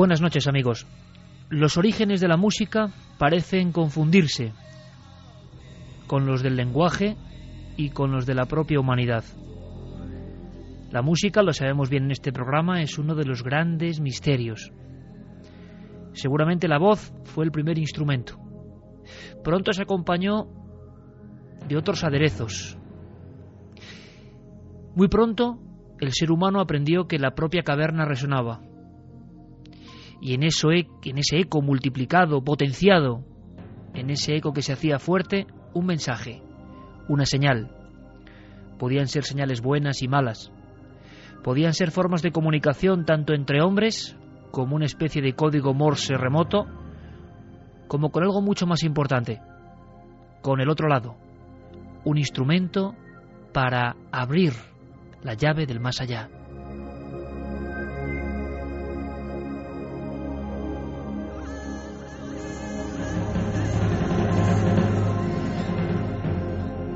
Buenas noches amigos. Los orígenes de la música parecen confundirse con los del lenguaje y con los de la propia humanidad. La música, lo sabemos bien en este programa, es uno de los grandes misterios. Seguramente la voz fue el primer instrumento. Pronto se acompañó de otros aderezos. Muy pronto el ser humano aprendió que la propia caverna resonaba y en, eso, e, en ese eco multiplicado, potenciado, en ese eco que se hacía fuerte, un mensaje, una señal. Podían ser señales buenas y malas. Podían ser formas de comunicación tanto entre hombres, como una especie de código Morse remoto, como con algo mucho más importante, con el otro lado, un instrumento para abrir la llave del más allá.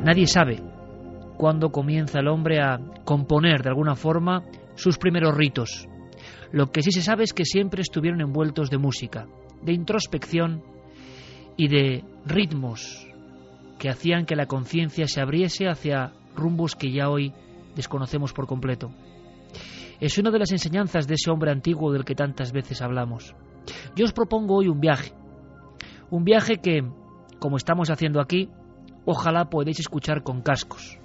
Nadie sabe cuándo comienza el hombre a componer de alguna forma sus primeros ritos. Lo que sí se sabe es que siempre estuvieron envueltos de música, de introspección y de ritmos que hacían que la conciencia se abriese hacia rumbos que ya hoy desconocemos por completo. Es una de las enseñanzas de ese hombre antiguo del que tantas veces hablamos. Yo os propongo hoy un viaje, un viaje que, como estamos haciendo aquí, Ojalá podéis escuchar con cascos.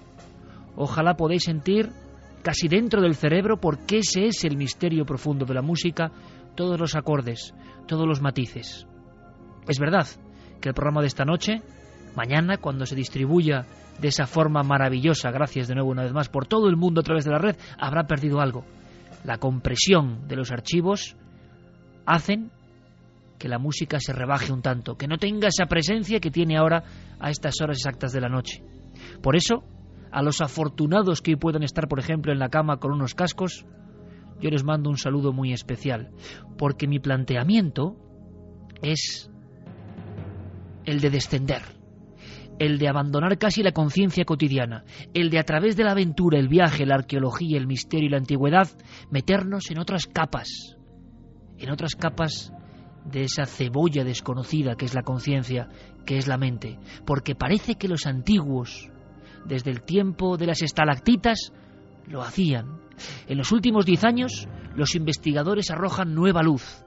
Ojalá podéis sentir casi dentro del cerebro, porque ese es el misterio profundo de la música, todos los acordes, todos los matices. Es verdad que el programa de esta noche, mañana, cuando se distribuya de esa forma maravillosa, gracias de nuevo una vez más, por todo el mundo a través de la red, habrá perdido algo. La compresión de los archivos hacen que la música se rebaje un tanto, que no tenga esa presencia que tiene ahora a estas horas exactas de la noche. Por eso, a los afortunados que hoy puedan estar, por ejemplo, en la cama con unos cascos, yo les mando un saludo muy especial, porque mi planteamiento es el de descender, el de abandonar casi la conciencia cotidiana, el de a través de la aventura, el viaje, la arqueología, el misterio y la antigüedad, meternos en otras capas, en otras capas de esa cebolla desconocida que es la conciencia, que es la mente, porque parece que los antiguos, desde el tiempo de las estalactitas, lo hacían. En los últimos diez años, los investigadores arrojan nueva luz.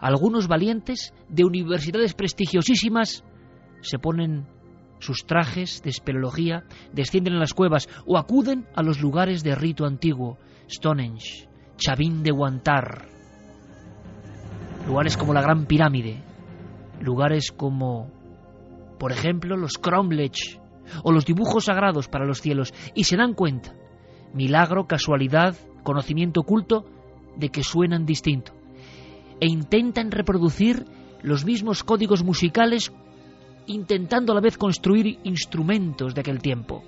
Algunos valientes de universidades prestigiosísimas se ponen sus trajes de espeleología, descienden a las cuevas o acuden a los lugares de rito antiguo, Stonehenge, Chavín de Guantar, lugares como la Gran Pirámide, lugares como, por ejemplo, los Cromlech o los dibujos sagrados para los cielos, y se dan cuenta, milagro, casualidad, conocimiento oculto, de que suenan distinto, e intentan reproducir los mismos códigos musicales, intentando a la vez construir instrumentos de aquel tiempo.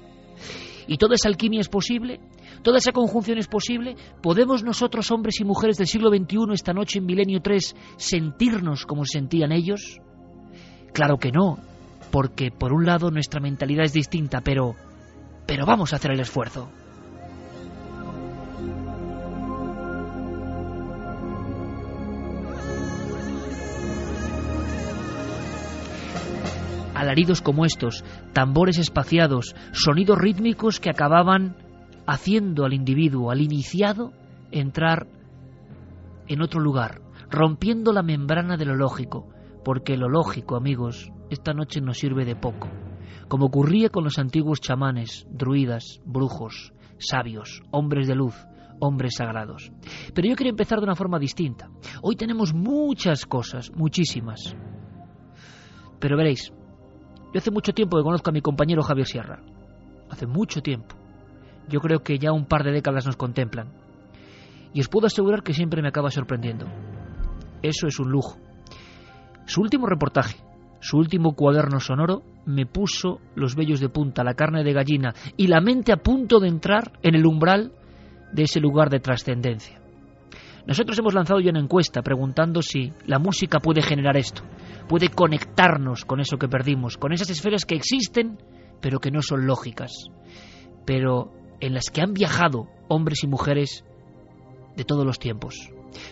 Y toda esa alquimia es posible toda esa conjunción es posible, ¿podemos nosotros, hombres y mujeres del siglo XXI, esta noche en Milenio 3, sentirnos como se sentían ellos? Claro que no, porque por un lado nuestra mentalidad es distinta, pero... pero vamos a hacer el esfuerzo. alaridos como estos, tambores espaciados, sonidos rítmicos que acababan haciendo al individuo, al iniciado, entrar en otro lugar, rompiendo la membrana de lo lógico, porque lo lógico, amigos, esta noche nos sirve de poco, como ocurría con los antiguos chamanes, druidas, brujos, sabios, hombres de luz, hombres sagrados. Pero yo quiero empezar de una forma distinta. Hoy tenemos muchas cosas, muchísimas. Pero veréis, yo hace mucho tiempo que conozco a mi compañero Javier Sierra. Hace mucho tiempo. Yo creo que ya un par de décadas nos contemplan. Y os puedo asegurar que siempre me acaba sorprendiendo. Eso es un lujo. Su último reportaje, su último cuaderno sonoro, me puso los vellos de punta, la carne de gallina y la mente a punto de entrar en el umbral de ese lugar de trascendencia. Nosotros hemos lanzado ya una encuesta preguntando si la música puede generar esto, puede conectarnos con eso que perdimos, con esas esferas que existen pero que no son lógicas, pero en las que han viajado hombres y mujeres de todos los tiempos.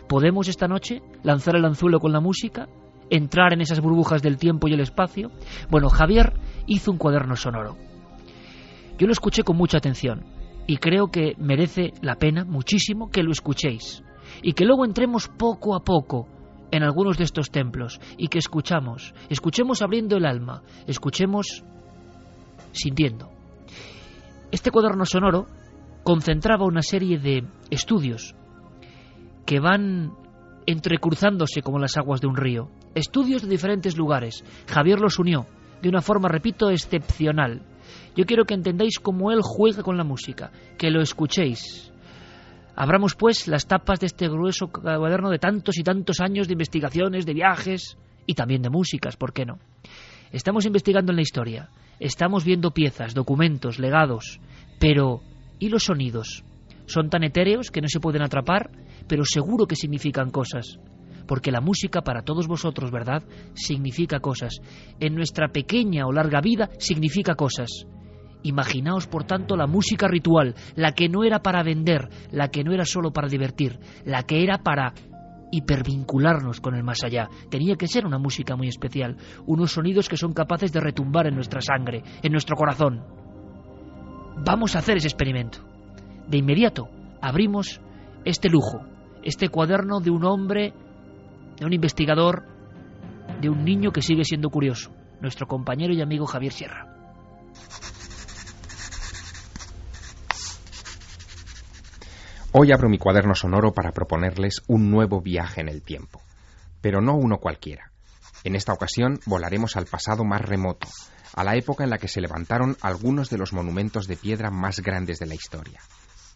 ¿Podemos esta noche lanzar el anzuelo con la música? ¿Entrar en esas burbujas del tiempo y el espacio? Bueno, Javier hizo un cuaderno sonoro. Yo lo escuché con mucha atención y creo que merece la pena muchísimo que lo escuchéis y que luego entremos poco a poco en algunos de estos templos y que escuchamos, escuchemos abriendo el alma, escuchemos sintiendo. Este cuaderno sonoro concentraba una serie de estudios que van entrecruzándose como las aguas de un río, estudios de diferentes lugares. Javier los unió de una forma, repito, excepcional. Yo quiero que entendáis cómo él juega con la música, que lo escuchéis. Abramos pues las tapas de este grueso cuaderno de tantos y tantos años de investigaciones, de viajes y también de músicas, ¿por qué no? Estamos investigando en la historia, estamos viendo piezas, documentos, legados, pero ¿y los sonidos? Son tan etéreos que no se pueden atrapar, pero seguro que significan cosas porque la música para todos vosotros, ¿verdad?, significa cosas. En nuestra pequeña o larga vida significa cosas. Imaginaos, por tanto, la música ritual, la que no era para vender, la que no era solo para divertir, la que era para hipervincularnos con el más allá. Tenía que ser una música muy especial, unos sonidos que son capaces de retumbar en nuestra sangre, en nuestro corazón. Vamos a hacer ese experimento. De inmediato abrimos este lujo, este cuaderno de un hombre de un investigador, de un niño que sigue siendo curioso, nuestro compañero y amigo Javier Sierra. Hoy abro mi cuaderno sonoro para proponerles un nuevo viaje en el tiempo, pero no uno cualquiera. En esta ocasión volaremos al pasado más remoto, a la época en la que se levantaron algunos de los monumentos de piedra más grandes de la historia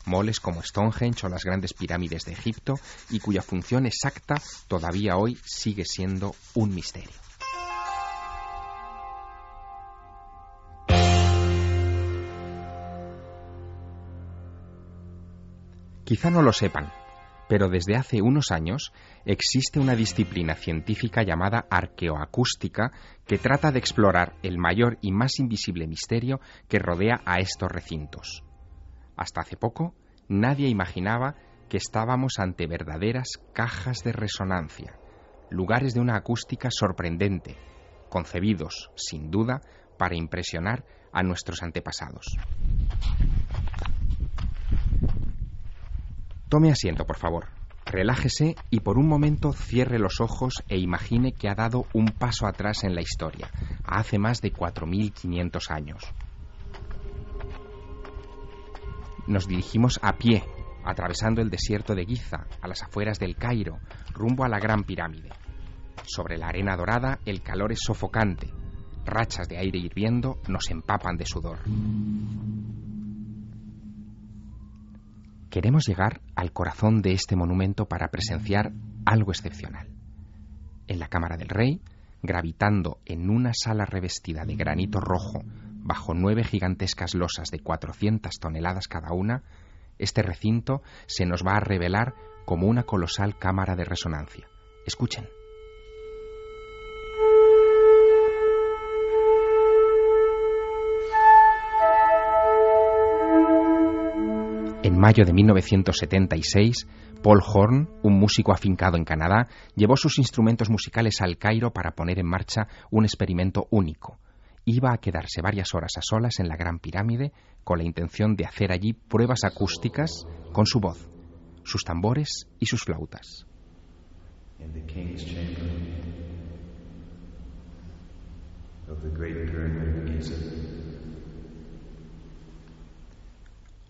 moles como Stonehenge o las grandes pirámides de Egipto y cuya función exacta todavía hoy sigue siendo un misterio. Quizá no lo sepan, pero desde hace unos años existe una disciplina científica llamada arqueoacústica que trata de explorar el mayor y más invisible misterio que rodea a estos recintos. Hasta hace poco, nadie imaginaba que estábamos ante verdaderas cajas de resonancia, lugares de una acústica sorprendente, concebidos, sin duda, para impresionar a nuestros antepasados. Tome asiento, por favor. Relájese y por un momento cierre los ojos e imagine que ha dado un paso atrás en la historia, hace más de 4.500 años nos dirigimos a pie, atravesando el desierto de Giza, a las afueras del Cairo, rumbo a la Gran Pirámide. Sobre la arena dorada el calor es sofocante. Rachas de aire hirviendo nos empapan de sudor. Queremos llegar al corazón de este monumento para presenciar algo excepcional. En la Cámara del Rey, gravitando en una sala revestida de granito rojo bajo nueve gigantescas losas de 400 toneladas cada una, este recinto se nos va a revelar como una colosal cámara de resonancia. Escuchen. En mayo de 1976, Paul Horn, un músico afincado en Canadá, llevó sus instrumentos musicales al Cairo para poner en marcha un experimento único, iba a quedarse varias horas a solas en la Gran Pirámide con la intención de hacer allí pruebas acústicas con su voz, sus tambores y sus flautas.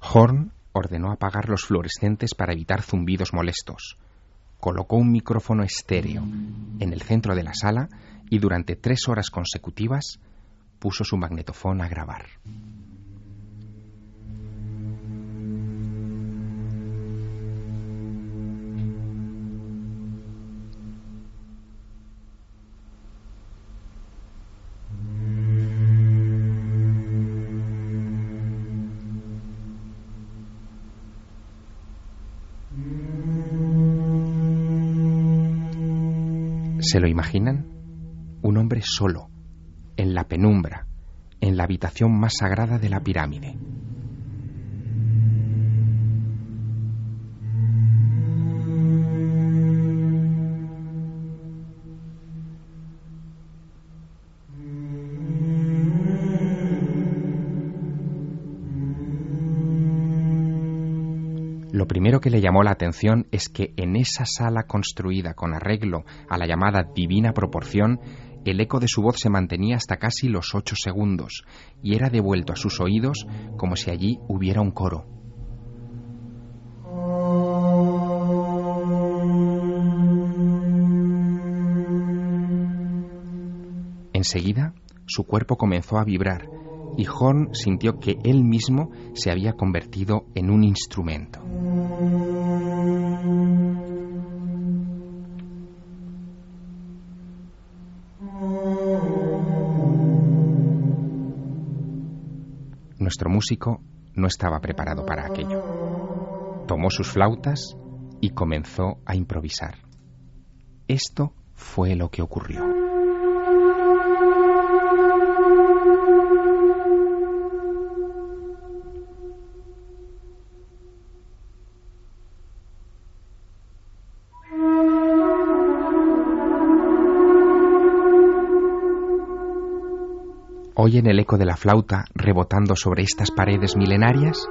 Horn ordenó apagar los fluorescentes para evitar zumbidos molestos. Colocó un micrófono estéreo en el centro de la sala y durante tres horas consecutivas puso su magnetofón a grabar. ¿Se lo imaginan? Un hombre solo, en la penumbra, en la habitación más sagrada de la pirámide. Primero que le llamó la atención es que en esa sala construida con arreglo a la llamada divina proporción, el eco de su voz se mantenía hasta casi los ocho segundos y era devuelto a sus oídos como si allí hubiera un coro. Enseguida, su cuerpo comenzó a vibrar y Horn sintió que él mismo se había convertido en un instrumento. Nuestro músico no estaba preparado para aquello. Tomó sus flautas y comenzó a improvisar. Esto fue lo que ocurrió. ¿Oyen el eco de la flauta rebotando sobre estas paredes milenarias?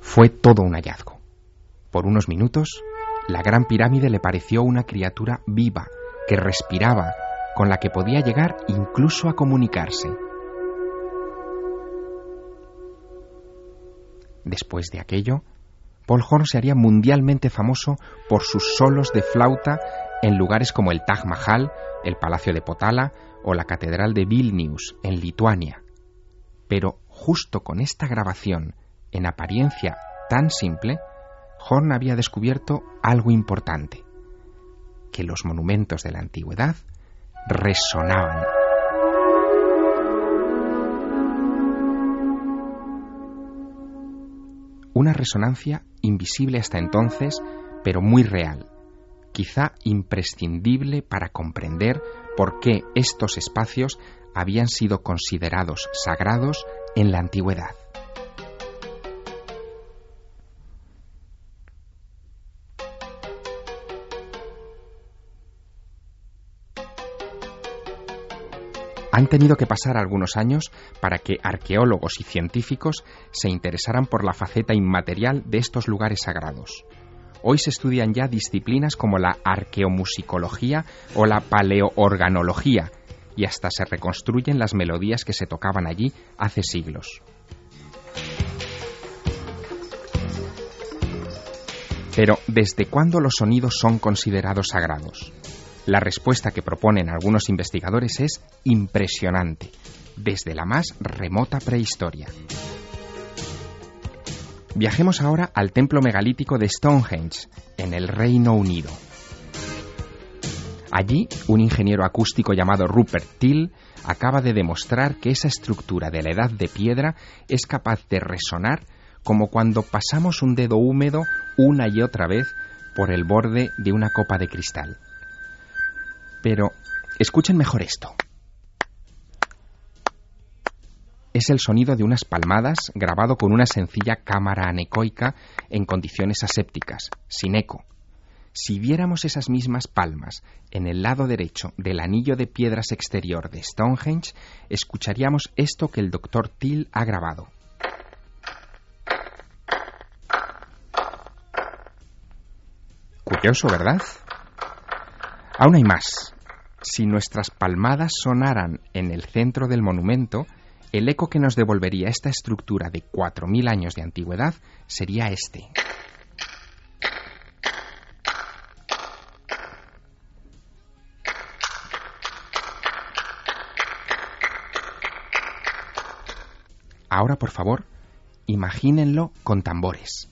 Fue todo un hallazgo. Por unos minutos, la gran pirámide le pareció una criatura viva, que respiraba, con la que podía llegar incluso a comunicarse. Después de aquello, Paul Horn se haría mundialmente famoso por sus solos de flauta en lugares como el Taj Mahal, el Palacio de Potala o la Catedral de Vilnius, en Lituania. Pero justo con esta grabación, en apariencia tan simple, Horn había descubierto algo importante, que los monumentos de la antigüedad resonaban. Una resonancia invisible hasta entonces, pero muy real, quizá imprescindible para comprender por qué estos espacios habían sido considerados sagrados en la antigüedad. Han tenido que pasar algunos años para que arqueólogos y científicos se interesaran por la faceta inmaterial de estos lugares sagrados. Hoy se estudian ya disciplinas como la arqueomusicología o la paleoorganología, y hasta se reconstruyen las melodías que se tocaban allí hace siglos. Pero, ¿desde cuándo los sonidos son considerados sagrados? La respuesta que proponen algunos investigadores es impresionante, desde la más remota prehistoria. Viajemos ahora al templo megalítico de Stonehenge, en el Reino Unido. Allí, un ingeniero acústico llamado Rupert Till acaba de demostrar que esa estructura de la edad de piedra es capaz de resonar como cuando pasamos un dedo húmedo una y otra vez por el borde de una copa de cristal. Pero escuchen mejor esto. Es el sonido de unas palmadas grabado con una sencilla cámara anecoica en condiciones asépticas, sin eco. Si viéramos esas mismas palmas en el lado derecho del anillo de piedras exterior de Stonehenge, escucharíamos esto que el doctor Till ha grabado. Curioso, ¿verdad? Aún hay más. Si nuestras palmadas sonaran en el centro del monumento, el eco que nos devolvería esta estructura de 4.000 años de antigüedad sería este. Ahora, por favor, imagínenlo con tambores.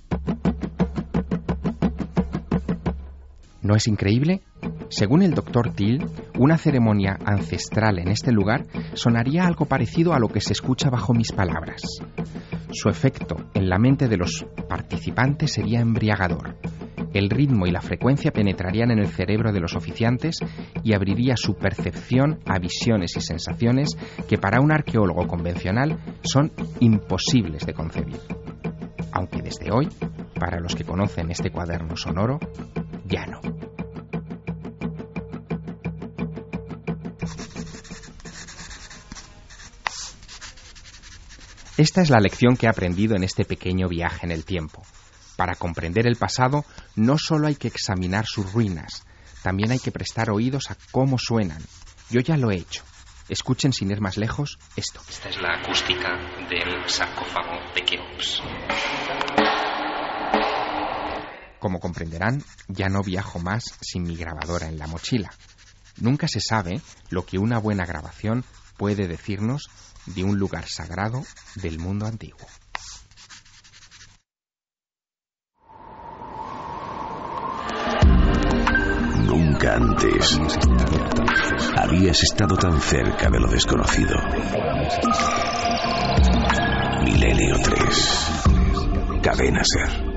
¿No es increíble? Según el doctor Till, una ceremonia ancestral en este lugar sonaría algo parecido a lo que se escucha bajo mis palabras. Su efecto en la mente de los participantes sería embriagador. El ritmo y la frecuencia penetrarían en el cerebro de los oficiantes y abriría su percepción a visiones y sensaciones que para un arqueólogo convencional son imposibles de concebir. Aunque desde hoy, para los que conocen este cuaderno sonoro, ya no. Esta es la lección que he aprendido en este pequeño viaje en el tiempo. Para comprender el pasado no solo hay que examinar sus ruinas, también hay que prestar oídos a cómo suenan. Yo ya lo he hecho. Escuchen sin ir más lejos esto. Esta es la acústica del sarcófago de Keops. Como comprenderán, ya no viajo más sin mi grabadora en la mochila. Nunca se sabe lo que una buena grabación puede decirnos de un lugar sagrado del mundo antiguo. Nunca antes habías estado tan cerca de lo desconocido. Milenio 3. Cadena Ser.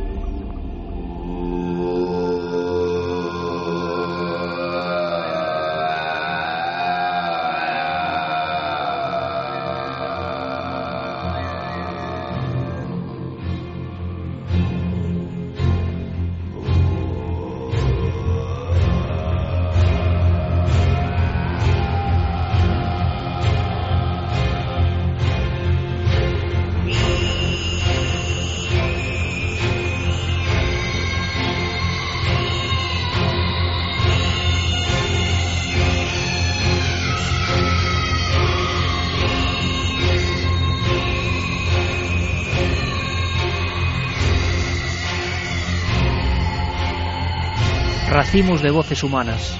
Racimos de voces humanas,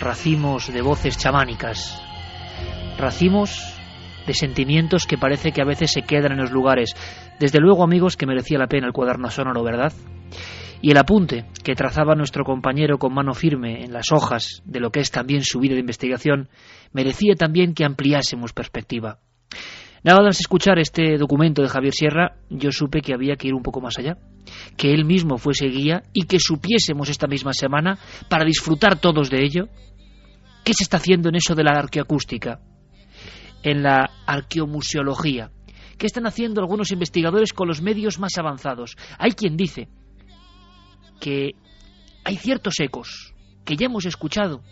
racimos de voces chamánicas, racimos de sentimientos que parece que a veces se quedan en los lugares. Desde luego, amigos, que merecía la pena el cuaderno sonoro, ¿verdad? Y el apunte que trazaba nuestro compañero con mano firme en las hojas de lo que es también su vida de investigación, merecía también que ampliásemos perspectiva. Nada más escuchar este documento de Javier Sierra, yo supe que había que ir un poco más allá, que él mismo fuese guía y que supiésemos esta misma semana, para disfrutar todos de ello, qué se está haciendo en eso de la arqueoacústica, en la arqueomuseología, qué están haciendo algunos investigadores con los medios más avanzados. Hay quien dice que hay ciertos ecos que ya hemos escuchado,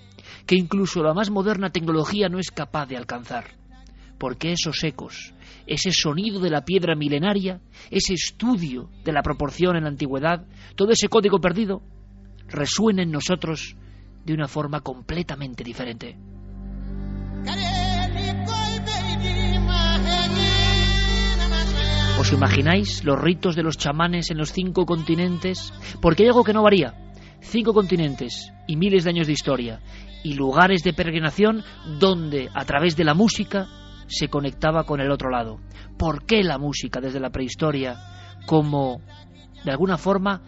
que incluso la más moderna tecnología no es capaz de alcanzar porque esos ecos, ese sonido de la piedra milenaria, ese estudio de la proporción en la antigüedad, todo ese código perdido, resuena en nosotros de una forma completamente diferente. ¿Os imagináis los ritos de los chamanes en los cinco continentes? Porque hay algo que no varía. Cinco continentes y miles de años de historia y lugares de peregrinación donde, a través de la música, se conectaba con el otro lado. ¿Por qué la música desde la prehistoria como, de alguna forma,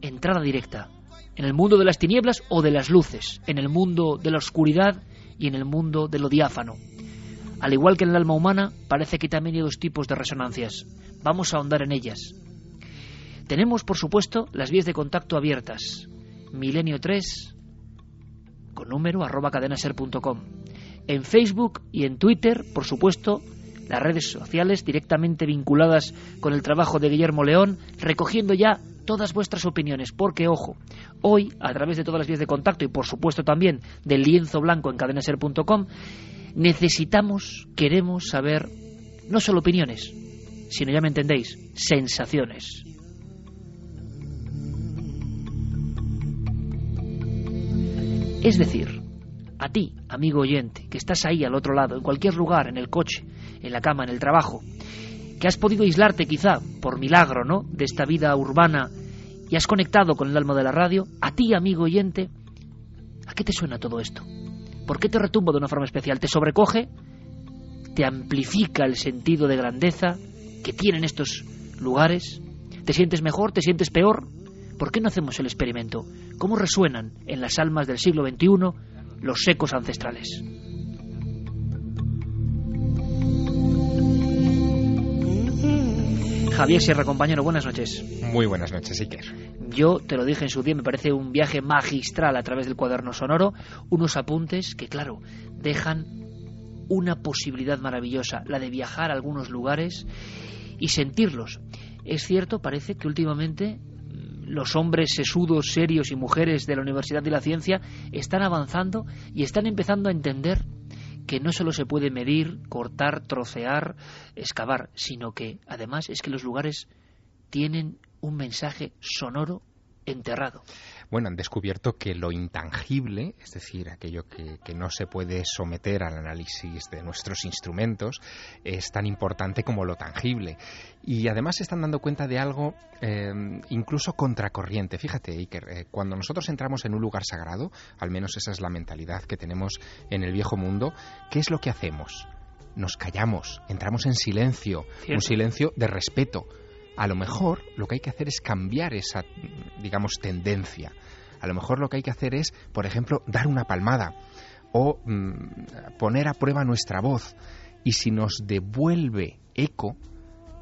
entrada directa en el mundo de las tinieblas o de las luces, en el mundo de la oscuridad y en el mundo de lo diáfano? Al igual que en el alma humana, parece que también hay dos tipos de resonancias. Vamos a ahondar en ellas. Tenemos, por supuesto, las vías de contacto abiertas. Milenio 3 con número arroba cadenaser.com en Facebook y en Twitter, por supuesto, las redes sociales directamente vinculadas con el trabajo de Guillermo León, recogiendo ya todas vuestras opiniones, porque ojo, hoy a través de todas las vías de contacto y por supuesto también del lienzo blanco en cadenaser.com necesitamos, queremos saber no solo opiniones, sino ya me entendéis, sensaciones. Es decir, a ti, amigo oyente, que estás ahí al otro lado, en cualquier lugar, en el coche, en la cama, en el trabajo, que has podido aislarte quizá por milagro, ¿no?, de esta vida urbana y has conectado con el alma de la radio, a ti, amigo oyente, ¿a qué te suena todo esto? ¿Por qué te retumba de una forma especial? ¿Te sobrecoge? ¿Te amplifica el sentido de grandeza que tienen estos lugares? ¿Te sientes mejor? ¿Te sientes peor? ¿Por qué no hacemos el experimento? ¿Cómo resuenan en las almas del siglo XXI los ecos ancestrales? Javier Sierra, compañero, buenas noches. Muy buenas noches, Iker. Yo te lo dije en su día, me parece un viaje magistral a través del cuaderno sonoro, unos apuntes que, claro, dejan una posibilidad maravillosa, la de viajar a algunos lugares y sentirlos. Es cierto, parece que últimamente los hombres sesudos, serios y mujeres de la Universidad de la Ciencia están avanzando y están empezando a entender que no solo se puede medir, cortar, trocear, excavar, sino que además es que los lugares tienen un mensaje sonoro enterrado. Bueno, han descubierto que lo intangible, es decir, aquello que, no se puede someter al análisis de nuestros instrumentos, es tan importante como lo tangible. Y además se están dando cuenta de algo eh, incluso contracorriente. Fíjate, Iker, eh, cuando nosotros entramos en un lugar sagrado, al menos esa es la mentalidad que tenemos en el viejo mundo, ¿qué es lo que hacemos? Nos callamos, entramos en silencio, un silencio de respeto a lo mejor lo que hay que hacer es cambiar esa, digamos, tendencia. A lo mejor lo que hay que hacer es, por ejemplo, dar una palmada o mm, poner a prueba nuestra voz. Y si nos devuelve eco,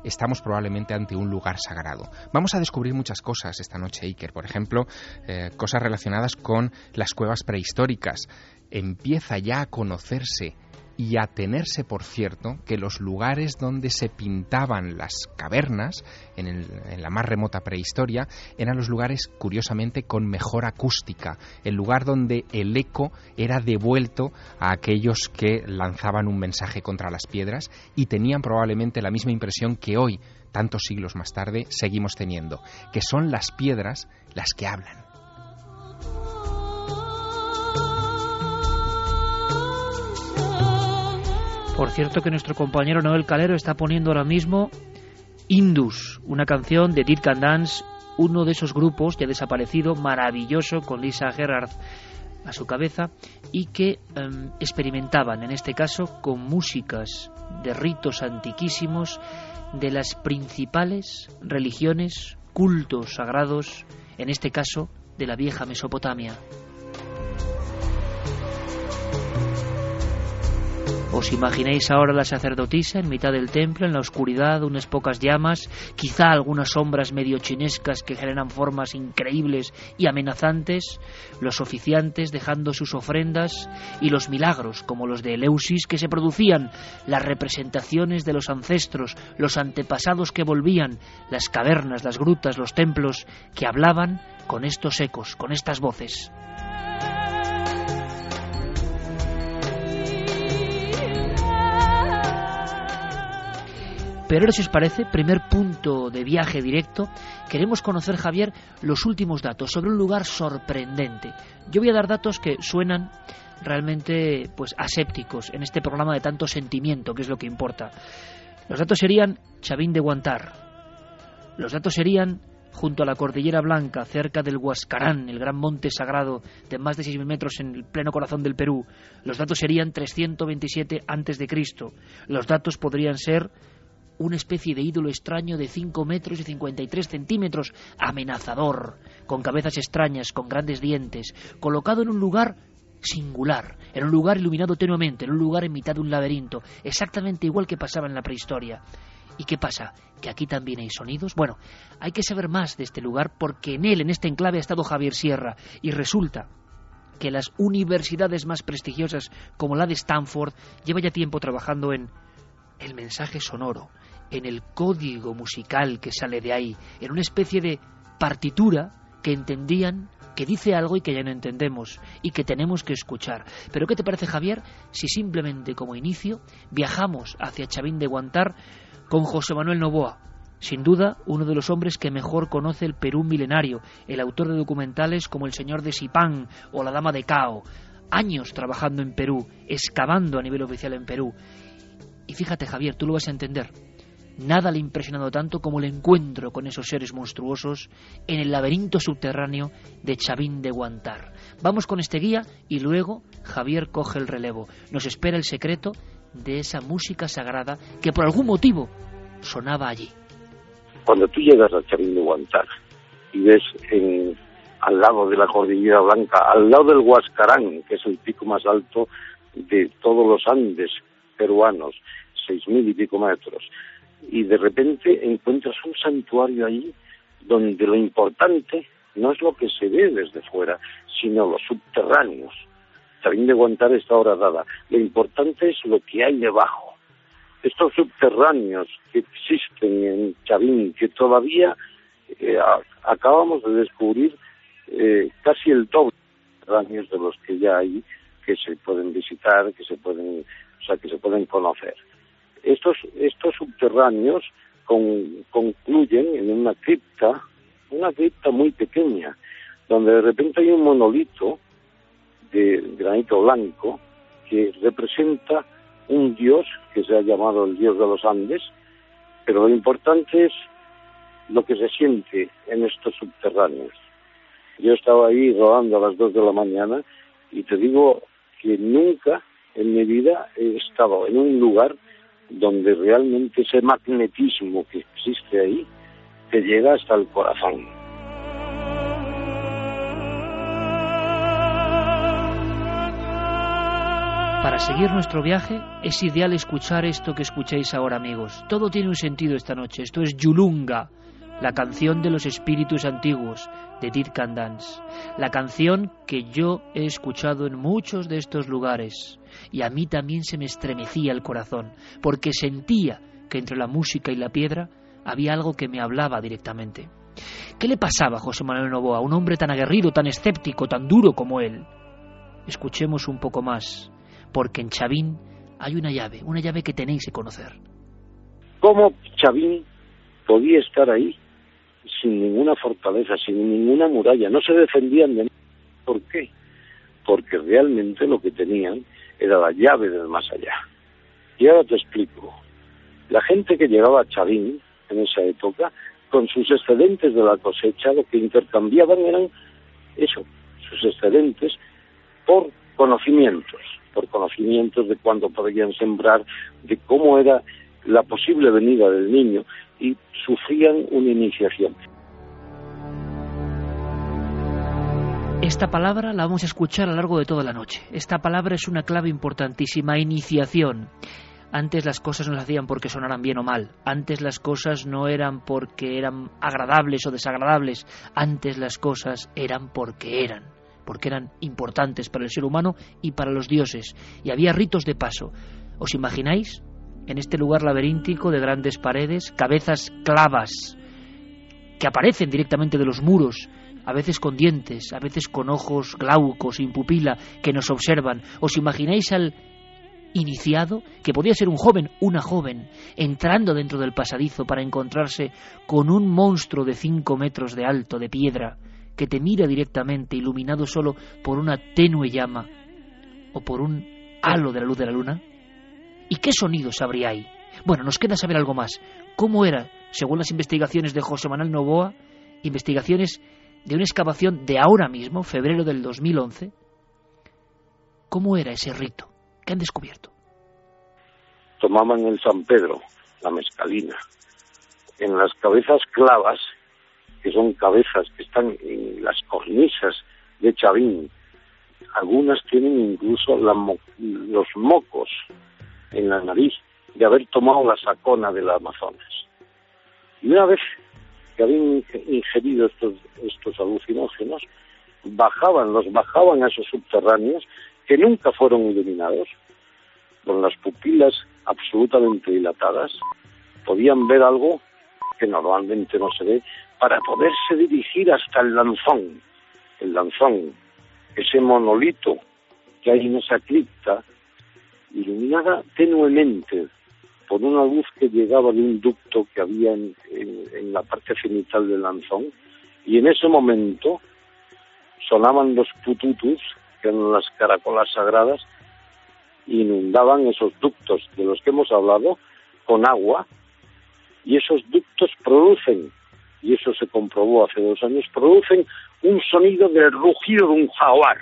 estamos probablemente ante un lugar sagrado. Vamos a descubrir muchas cosas esta noche, Iker. Por ejemplo, eh, cosas relacionadas con las cuevas prehistóricas. Empieza ya a conocerse y a tenerse por cierto que los lugares donde se pintaban las cavernas, en, la más remota prehistoria, eran los lugares curiosamente con mejor acústica, el lugar donde el eco era devuelto a aquellos que lanzaban un mensaje contra las piedras y tenían probablemente la misma impresión que hoy, tantos siglos más tarde, seguimos teniendo, que son las piedras las que hablan. Por cierto que nuestro compañero Noel Calero está poniendo ahora mismo Indus, una canción de Dead Can Dance, uno de esos grupos ya desaparecido, maravilloso, con Lisa Gerrard a su cabeza, y que em, experimentaban, en este caso, con músicas de ritos antiquísimos de las principales religiones, cultos sagrados, en este caso, de la vieja Mesopotamia. ¿Os imagináis ahora la sacerdotisa en mitad del templo, en la oscuridad, unas pocas llamas, quizá algunas sombras medio chinescas que generan formas increíbles y amenazantes, los oficiantes dejando sus ofrendas y los milagros como los de Eleusis que se producían, las representaciones de los ancestros, los antepasados que volvían, las cavernas, las grutas, los templos que hablaban con estos ecos, con estas voces. Pero ahora, si os parece, primer punto de viaje directo, queremos conocer, Javier, los últimos datos sobre un lugar sorprendente. Yo voy a dar datos que suenan realmente pues asépticos en este programa de tanto sentimiento, que es lo que importa. Los datos serían Chavín de Guantar. Los datos serían junto a la Cordillera Blanca, cerca del Huascarán, el gran monte sagrado de más de 6.000 metros en el pleno corazón del Perú. Los datos serían 327 antes de Cristo. Los datos podrían ser una especie de ídolo extraño de 5 metros y 53 centímetros, amenazador, con cabezas extrañas, con grandes dientes, colocado en un lugar singular, en un lugar iluminado tenuamente, en un lugar en mitad de un laberinto, exactamente igual que pasaba en la prehistoria. ¿Y qué pasa? ¿Que aquí también hay sonidos? Bueno, hay que saber más de este lugar porque en él, en este enclave, ha estado Javier Sierra y resulta que las universidades más prestigiosas como la de Stanford lleva ya tiempo trabajando en el mensaje sonoro, en el código musical que sale de ahí, en una especie de partitura que entendían que dice algo y que ya no entendemos y que tenemos que escuchar. Pero ¿qué te parece, Javier, si simplemente como inicio viajamos hacia Chavín de Guantar con José Manuel Novoa? Sin duda, uno de los hombres que mejor conoce el Perú milenario, el autor de documentales como El Señor de Sipán o La Dama de Cao. Años trabajando en Perú, excavando a nivel oficial en Perú. Y fíjate, Javier, tú lo vas a entender. Nada le ha impresionado tanto como el encuentro con esos seres monstruosos en el laberinto subterráneo de Chavín de Guantar. Vamos con este guía y luego Javier coge el relevo. Nos espera el secreto de esa música sagrada que por algún motivo sonaba allí. Cuando tú llegas a Chavín de Guantar y ves al lado de la Cordillera Blanca, al lado del Huascarán, que es el pico más alto de todos los Andes peruanos, seis mil y pico metros, y de repente encuentras un santuario ahí donde lo importante no es lo que se ve desde fuera, sino los subterráneos. Chavín de Guantar está dada. Lo importante es lo que hay debajo. Estos subterráneos que existen en Chavín, que todavía eh, acabamos de descubrir eh, casi el doble de los que ya hay, que se pueden visitar, que se pueden, o sea, que se pueden conocer. Estos, estos subterráneos concluyen en una cripta, una cripta muy pequeña, donde de repente hay un monolito de granito blanco que representa un dios que se ha llamado el dios de los Andes, pero lo importante es lo que se siente en estos subterráneos. Yo estaba ahí rodando a las dos de la mañana y te digo que nunca en mi vida he estado en un lugar donde realmente ese magnetismo que existe ahí te llega hasta el corazón. Para seguir nuestro viaje es ideal escuchar esto que escucháis ahora amigos. Todo tiene un sentido esta noche. Esto es Yulunga, la canción de los espíritus antiguos de Dance. La canción que yo he escuchado en muchos de estos lugares y a mí también se me estremecía el corazón, porque sentía que entre la música y la piedra había algo que me hablaba directamente. ¿Qué le pasaba a José Manuel Novoa, un hombre tan aguerrido, tan escéptico, tan duro como él? Escuchemos un poco más, porque en Chavín hay una llave, una llave que tenéis que conocer. ¿Cómo Chavín podía estar ahí sin ninguna fortaleza, sin ninguna muralla? No se defendían de nada. ¿Por qué? Porque realmente lo que tenían era la llave del más allá. Y ahora te explico. La gente que llegaba a Chavín en esa época, con sus excedentes de la cosecha, lo que intercambiaban eran eso, sus excedentes por conocimientos, por conocimientos de cuándo podían sembrar, de cómo era la posible venida del niño y sufrían una iniciación. Esta palabra la vamos a escuchar a lo largo de toda la noche. Esta palabra es una clave importantísima, iniciación. Antes las cosas no se hacían porque sonaran bien o mal. Antes las cosas no eran porque eran agradables o desagradables. Antes las cosas eran porque eran. Porque eran importantes para el ser humano y para los dioses. Y había ritos de paso. ¿Os imagináis? En este lugar laberíntico de grandes paredes, cabezas clavas que aparecen directamente de los muros a veces con dientes, a veces con ojos glaucos, sin pupila, que nos observan. ¿Os imagináis al iniciado, que podía ser un joven, una joven, entrando dentro del pasadizo para encontrarse con un monstruo de cinco metros de alto, de piedra, que te mira directamente, iluminado solo por una tenue llama o por un halo de la luz de la luna? ¿Y qué sonidos habría ahí? Bueno, nos queda saber algo más. ¿Cómo era, según las investigaciones de José Manuel Novoa, investigaciones de una excavación de ahora mismo, febrero del 2011, ¿cómo era ese rito? ¿Qué han descubierto? Tomaban el San Pedro, la mezcalina. En las cabezas clavas, que son cabezas que están en las cornisas de Chavín, algunas tienen incluso los mocos en la nariz de haber tomado la sacona del Amazonas. Y una vez que habían ingerido estos, estos alucinógenos, bajaban, los bajaban a esos subterráneos que nunca fueron iluminados, con las pupilas absolutamente dilatadas, podían ver algo que normalmente no se ve para poderse dirigir hasta el lanzón. El lanzón, ese monolito que hay en esa cripta, iluminada tenuemente por una luz que llegaba de un ducto que había en, la parte cenital del lanzón, y en ese momento sonaban los pututus, que eran las caracolas sagradas, inundaban esos ductos de los que hemos hablado con agua, y esos ductos producen, y eso se comprobó hace dos años, producen un sonido del rugido de un jaguar.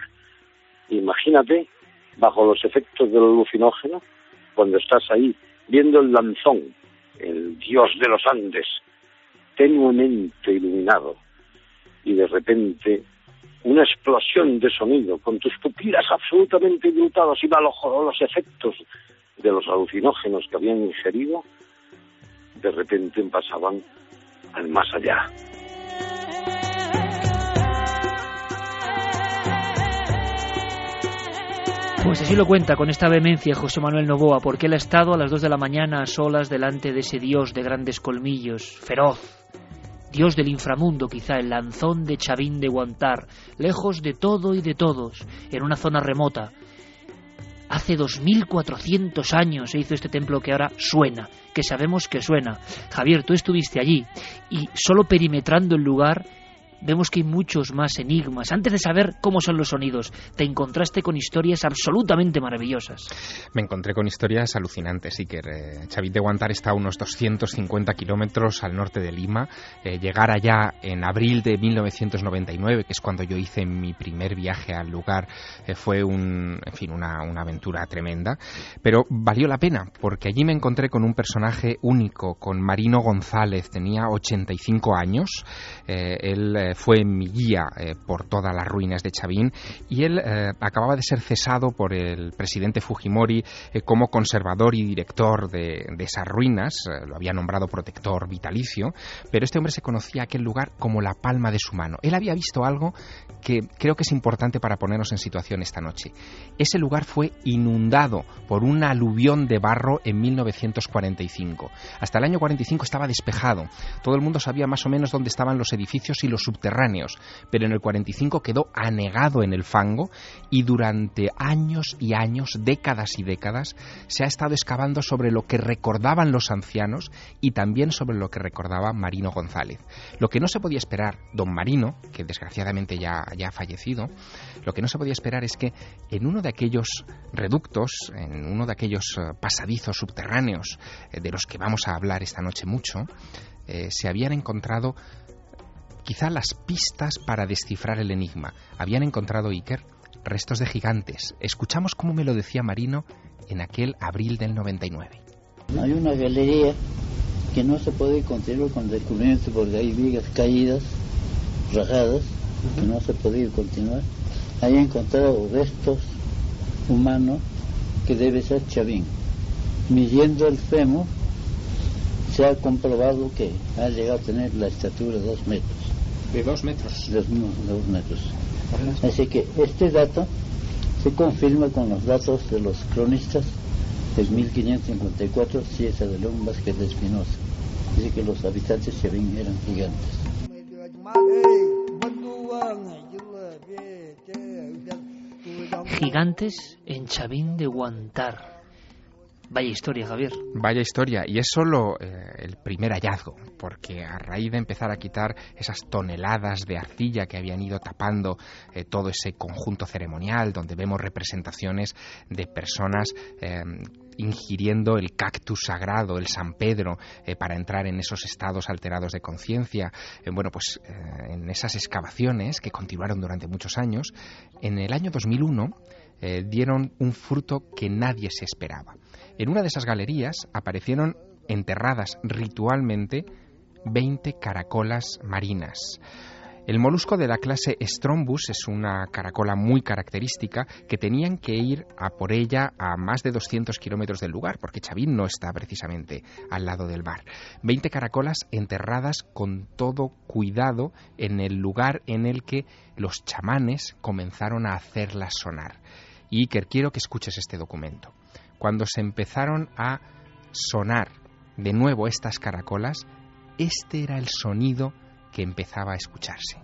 Imagínate, bajo los efectos del alucinógeno, cuando estás ahí viendo el lanzón, el dios de los Andes, tenuemente iluminado, y de repente una explosión de sonido, con tus pupilas absolutamente dilatadas y bajo los efectos de los alucinógenos que habían ingerido, de repente pasaban al más allá. Pues así lo cuenta con esta vehemencia José Manuel Novoa, porque él ha estado a las dos de la mañana a solas delante de ese dios de grandes colmillos, feroz, dios del inframundo quizá, el lanzón de Chavín de Guantar, lejos de todo y de todos, en una zona remota. Hace 2400 años se hizo este templo que ahora suena, que sabemos que suena. Javier, tú estuviste allí y solo perimetrando el lugar vemos que hay muchos más enigmas. Antes de saber cómo son los sonidos, te encontraste con historias absolutamente maravillosas. Me encontré con historias alucinantes, Iker. Eh, de Guantar está a unos 250 kilómetros al norte de Lima. Eh, llegar allá en abril de 1999, que es cuando yo hice mi primer viaje al lugar, eh, fue un, en fin, una, una aventura tremenda. Pero valió la pena, porque allí me encontré con un personaje único, con Marino González. Tenía 85 años. Eh, fue mi guía eh, por todas las ruinas de Chavín y él eh, acababa de ser cesado por el presidente Fujimori eh, como conservador y director de, esas ruinas, lo había nombrado protector vitalicio, pero este hombre se conocía aquel lugar como la palma de su mano. Él había visto algo que creo que es importante para ponernos en situación esta noche. Ese lugar fue inundado por un aluvión de barro en 1945. Hasta el año 45 estaba despejado. Todo el mundo sabía más o menos dónde estaban los edificios y los subterráneos, pero en el 45 quedó anegado en el fango y durante años y años, décadas y décadas, se ha estado excavando sobre lo que recordaban los ancianos y también sobre lo que recordaba Marino González. Lo que no se podía esperar, don Marino, que desgraciadamente ya, ya ha fallecido, lo que no se podía esperar es que en uno de aquellos reductos, en uno de aquellos eh, pasadizos subterráneos eh, de los que vamos a hablar esta noche mucho, eh, se habían encontrado quizá las pistas para descifrar el enigma. Habían encontrado Iker restos de gigantes. Escuchamos cómo me lo decía Marino en aquel abril del 99. Hay una galería que no se puede continuar con descubrimiento porque hay vigas caídas, rajadas, que no se puede continuar. Hay encontrado restos humanos que debe ser Chavín. Midiendo el fémur, se ha comprobado que ha llegado a tener la estatura de dos metros de dos metros. Dos, dos metros. Así que este dato se confirma con los datos de los cronistas del 1554, Ciesa de León Vázquez de Espinosa. Dice que los habitantes de Chavín eran gigantes. Gigantes en Chavín de Guantar. Vaya historia, Javier. Vaya historia. Y es solo eh, el primer hallazgo, porque a raíz de empezar a quitar esas toneladas de arcilla que habían ido tapando eh, todo ese conjunto ceremonial, donde vemos representaciones de personas eh, ingiriendo el cactus sagrado, el San Pedro, para entrar en esos estados alterados de conciencia. bueno, pues en esas excavaciones que continuaron durante muchos años, en el año 2001 dieron un fruto que nadie se esperaba. En una de esas galerías aparecieron enterradas ritualmente 20 caracolas marinas. El molusco de la clase Strombus es una caracola muy característica que tenían que ir a por ella a más de 200 kilómetros del lugar, porque Chavín no está precisamente al lado del bar. 20 caracolas enterradas con todo cuidado en el lugar en el que los chamanes comenzaron a hacerlas sonar. Y Iker, quiero que escuches este documento. Cuando se empezaron a sonar de nuevo estas caracolas, este era el sonido que empezaba a escucharse.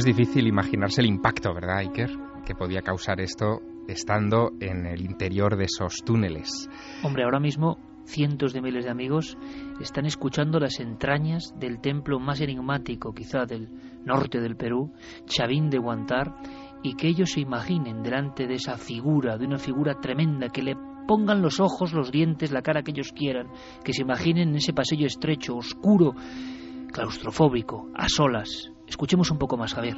Es difícil imaginarse el impacto, ¿verdad, Iker? Que podía causar esto estando en el interior de esos túneles. Hombre, ahora mismo cientos de miles de amigos están escuchando las entrañas del templo más enigmático, quizá del norte del Perú, Chavín de Guantar, y que ellos se imaginen delante de esa figura, de una figura tremenda, que le pongan los ojos, los dientes, la cara que ellos quieran, que se imaginen en ese pasillo estrecho, oscuro, claustrofóbico, a solas. Escuchemos un poco más, Javier.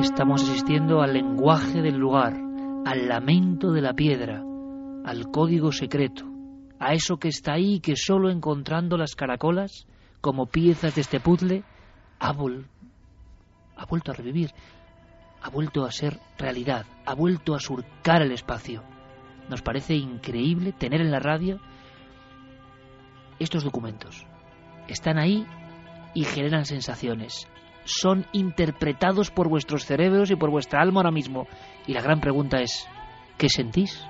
Estamos asistiendo al lenguaje del lugar, al lamento de la piedra, al código secreto, a eso que está ahí que solo encontrando las caracolas, como piezas de este puzzle, ha, ha vuelto a revivir, ha vuelto a ser realidad, ha vuelto a surcar el espacio. Nos parece increíble tener en la radio estos documentos. Están ahí y generan sensaciones. Son interpretados por vuestros cerebros y por vuestra alma ahora mismo. Y la gran pregunta es, ¿qué sentís?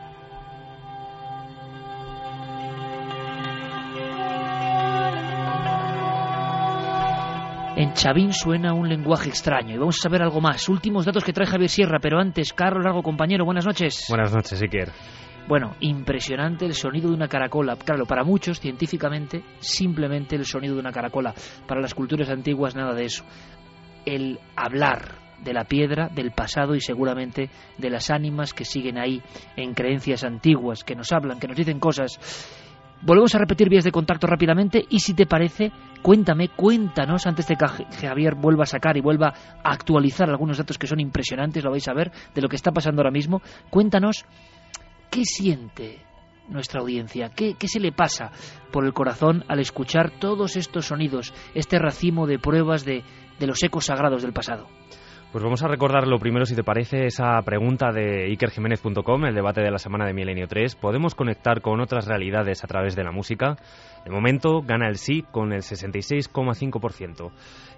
En Chavín suena un lenguaje extraño y vamos a saber algo más. Últimos datos que trae Javier Sierra, pero antes, Carlos Largo, compañero, buenas noches. Buenas noches, Iker. Bueno, impresionante el sonido de una caracola. Claro, para muchos, científicamente, simplemente el sonido de una caracola. Para las culturas antiguas, nada de eso. El hablar de la piedra, del pasado y seguramente de las ánimas que siguen ahí en creencias antiguas, que nos hablan, que nos dicen cosas. Volvemos a repetir vías de contacto rápidamente y si te parece, cuéntame, cuéntanos antes de que Javier vuelva a sacar y vuelva a actualizar algunos datos que son impresionantes, lo vais a ver, de lo que está pasando ahora mismo. Cuéntanos ¿Qué siente nuestra audiencia? ¿Qué, ¿Qué, se le pasa por el corazón al escuchar todos estos sonidos, este racimo de pruebas de, de los ecos sagrados del pasado? Pues vamos a recordar lo primero, si te parece, esa pregunta de ikerjiménez.com, el debate de la semana de Milenio 3. ¿Podemos conectar con otras realidades a través de la música? De momento gana el sí con el 66,5%.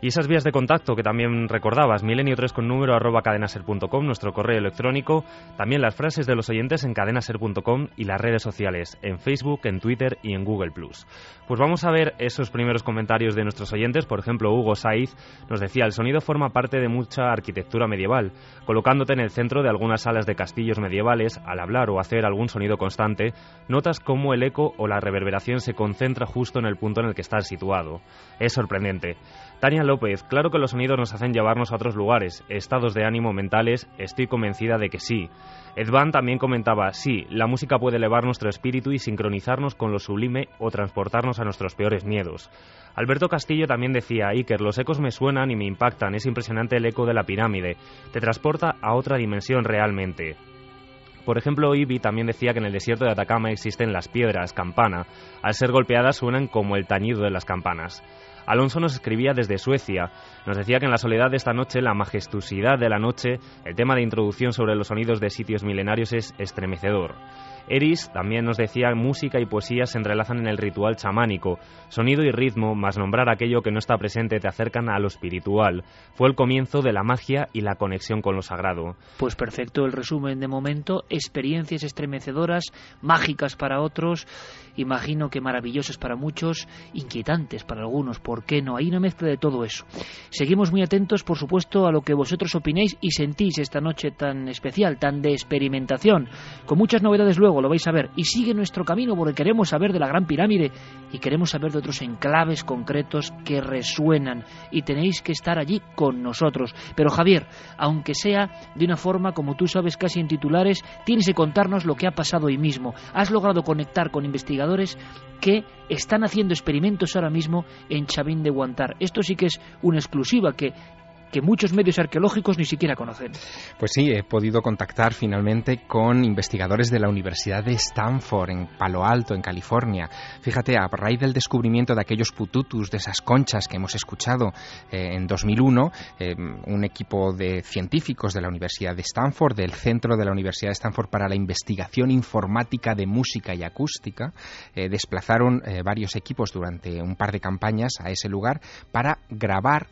Y esas vías de contacto que también recordabas, milenio3 con número arroba cadenaser.com, nuestro correo electrónico, también las frases de los oyentes en cadenaser.com y las redes sociales, en Facebook, en Twitter y en Google+. Pues vamos a ver esos primeros comentarios de nuestros oyentes. Por ejemplo, Hugo Saiz nos decía, el sonido forma parte de mucha arquitectura medieval, colocándote en el centro de algunas salas de castillos medievales, al hablar o hacer algún sonido constante, notas cómo el eco o la reverberación se concentra justo en el punto en el que estás situado. Es sorprendente. Tania López, claro que los sonidos nos hacen llevarnos a otros lugares, estados de ánimo mentales, estoy convencida de que sí. Edvan también comentaba, sí, la música puede elevar nuestro espíritu y sincronizarnos con lo sublime o transportarnos a nuestros peores miedos. Alberto Castillo también decía, Iker, los ecos me suenan y me impactan, es impresionante el eco de la pirámide, te transporta a otra dimensión realmente. Por ejemplo, Ibi también decía que en el desierto de Atacama existen las piedras campana. Al ser golpeadas suenan como el tañido de las campanas. Alonso nos escribía desde Suecia. Nos decía que en la soledad de esta noche, la majestuosidad de la noche, el tema de introducción sobre los sonidos de sitios milenarios es estremecedor. Eris también nos decía música y poesía se entrelazan en el ritual chamánico. Sonido y ritmo, más nombrar aquello que no está presente, te acercan a lo espiritual. Fue el comienzo de la magia y la conexión con lo sagrado. Pues perfecto el resumen de momento. Experiencias estremecedoras, mágicas para otros, imagino que maravillosas para muchos, inquietantes para algunos. ¿Por qué no? Hay una mezcla de todo eso. Seguimos muy atentos, por supuesto, a lo que vosotros opinéis y sentís esta noche tan especial, tan de experimentación. Con muchas novedades luego, lo vais a ver. Y sigue nuestro camino porque queremos saber de la Gran Pirámide y queremos saber de otros enclaves concretos que resuenan. Y tenéis que estar allí con nosotros. Pero Javier, aunque sea de una forma, como tú sabes, casi en titulares, tienes que contarnos lo que ha pasado hoy mismo. Has logrado conectar con investigadores que están haciendo experimentos ahora mismo en Chavín de Guantar. Esto sí que es una exclusiva que que muchos medios arqueológicos ni siquiera conocen. Pues sí, he podido contactar finalmente con investigadores de la Universidad de Stanford en Palo Alto, en California. Fíjate, a raíz del descubrimiento de aquellos pututus, de esas conchas que hemos escuchado eh, en 2001, eh, un equipo de científicos de la Universidad de Stanford, del Centro de la Universidad de Stanford para la Investigación Informática de Música y Acústica, eh, desplazaron varios equipos durante un par de campañas a ese lugar para grabar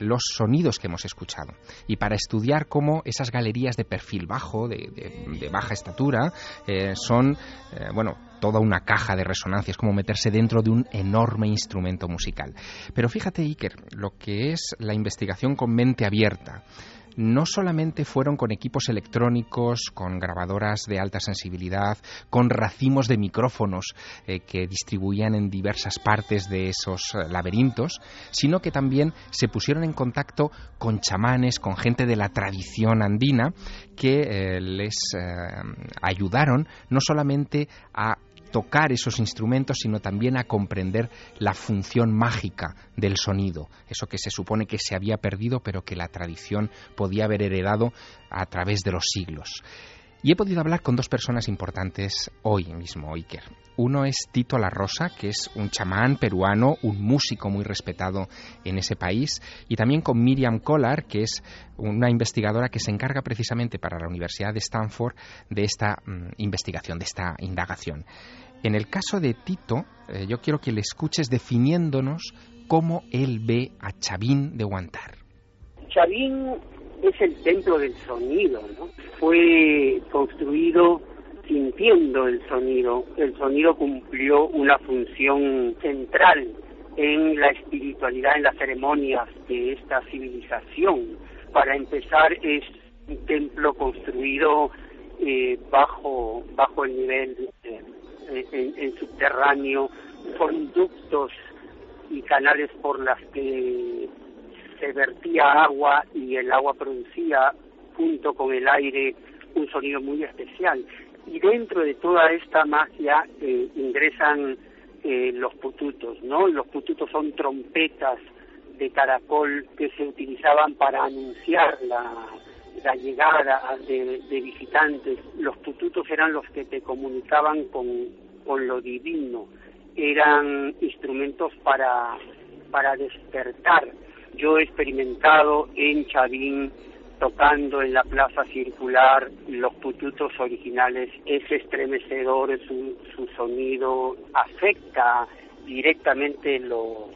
los sonidos que hemos escuchado y para estudiar cómo esas galerías de perfil bajo, de, baja estatura, eh, son, eh, bueno, toda una caja de resonancias, como meterse dentro de un enorme instrumento musical. Pero fíjate, Iker, lo que es la investigación con mente abierta, no solamente fueron con equipos electrónicos, con grabadoras de alta sensibilidad, con racimos de micrófonos eh, que distribuían en diversas partes de esos eh, laberintos, sino que también se pusieron en contacto con chamanes, con gente de la tradición andina, que eh, les ayudaron no solamente a tocar esos instrumentos, sino también a comprender la función mágica del sonido, eso que se supone que se había perdido, pero que la tradición podía haber heredado a través de los siglos. Y he podido hablar con dos personas importantes hoy mismo, Iker. Uno es Tito La Rosa, que es un chamán peruano, un músico muy respetado en ese país, y también con Miriam Collar, que es una investigadora que se encarga precisamente para la Universidad de Stanford de esta mm, investigación, de esta indagación. En el caso de Tito, eh, yo quiero que le escuches definiéndonos cómo él ve a Chavín de Guantar. Chavín es el templo del sonido, ¿no? Fue construido sintiendo el sonido. El sonido cumplió una función central en la espiritualidad, en las ceremonias de esta civilización. Para empezar, es un templo construido eh, bajo, bajo el nivel en, subterráneo, conductos y canales por las que se vertía agua y el agua producía junto con el aire un sonido muy especial. Y dentro de toda esta magia eh, ingresan eh, los pututos, ¿no? Los pututos son trompetas de caracol que se utilizaban para anunciar la, llegada de, visitantes. Los pututos eran los que te comunicaban con, con lo divino, eran instrumentos para, para despertar yo he experimentado en Chavín tocando en la plaza circular los pututos originales, es estremecedor, su, su sonido afecta directamente los,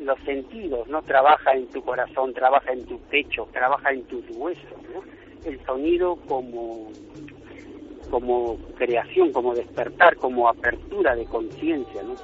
los sentidos, ¿no? Trabaja en tu corazón, trabaja en tu pecho, trabaja en tus huesos, ¿no? El sonido como, como creación, como despertar, como apertura de conciencia, ¿no?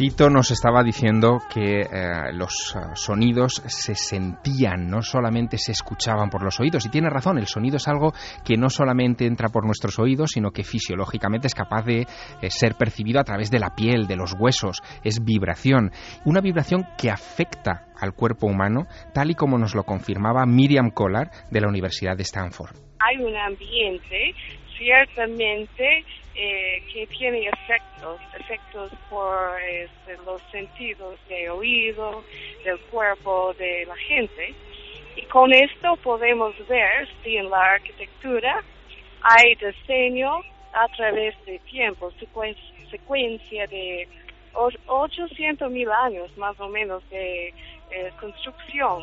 Tito nos estaba diciendo que eh, los eh, sonidos se sentían, no solamente se escuchaban por los oídos. Y tiene razón, el sonido es algo que no solamente entra por nuestros oídos, sino que fisiológicamente es capaz de eh, ser percibido a través de la piel, de los huesos. Es vibración. Una vibración que afecta al cuerpo humano, tal y como nos lo confirmaba Miriam Collar de la Universidad de Stanford. Hay un ambiente ciertamente eh, que tiene efectos, efectos por este, los sentidos de oído, del cuerpo de la gente. Y con esto podemos ver si en la arquitectura hay diseño a través de tiempo, secuencia de 800 mil años más o menos de eh, construcción.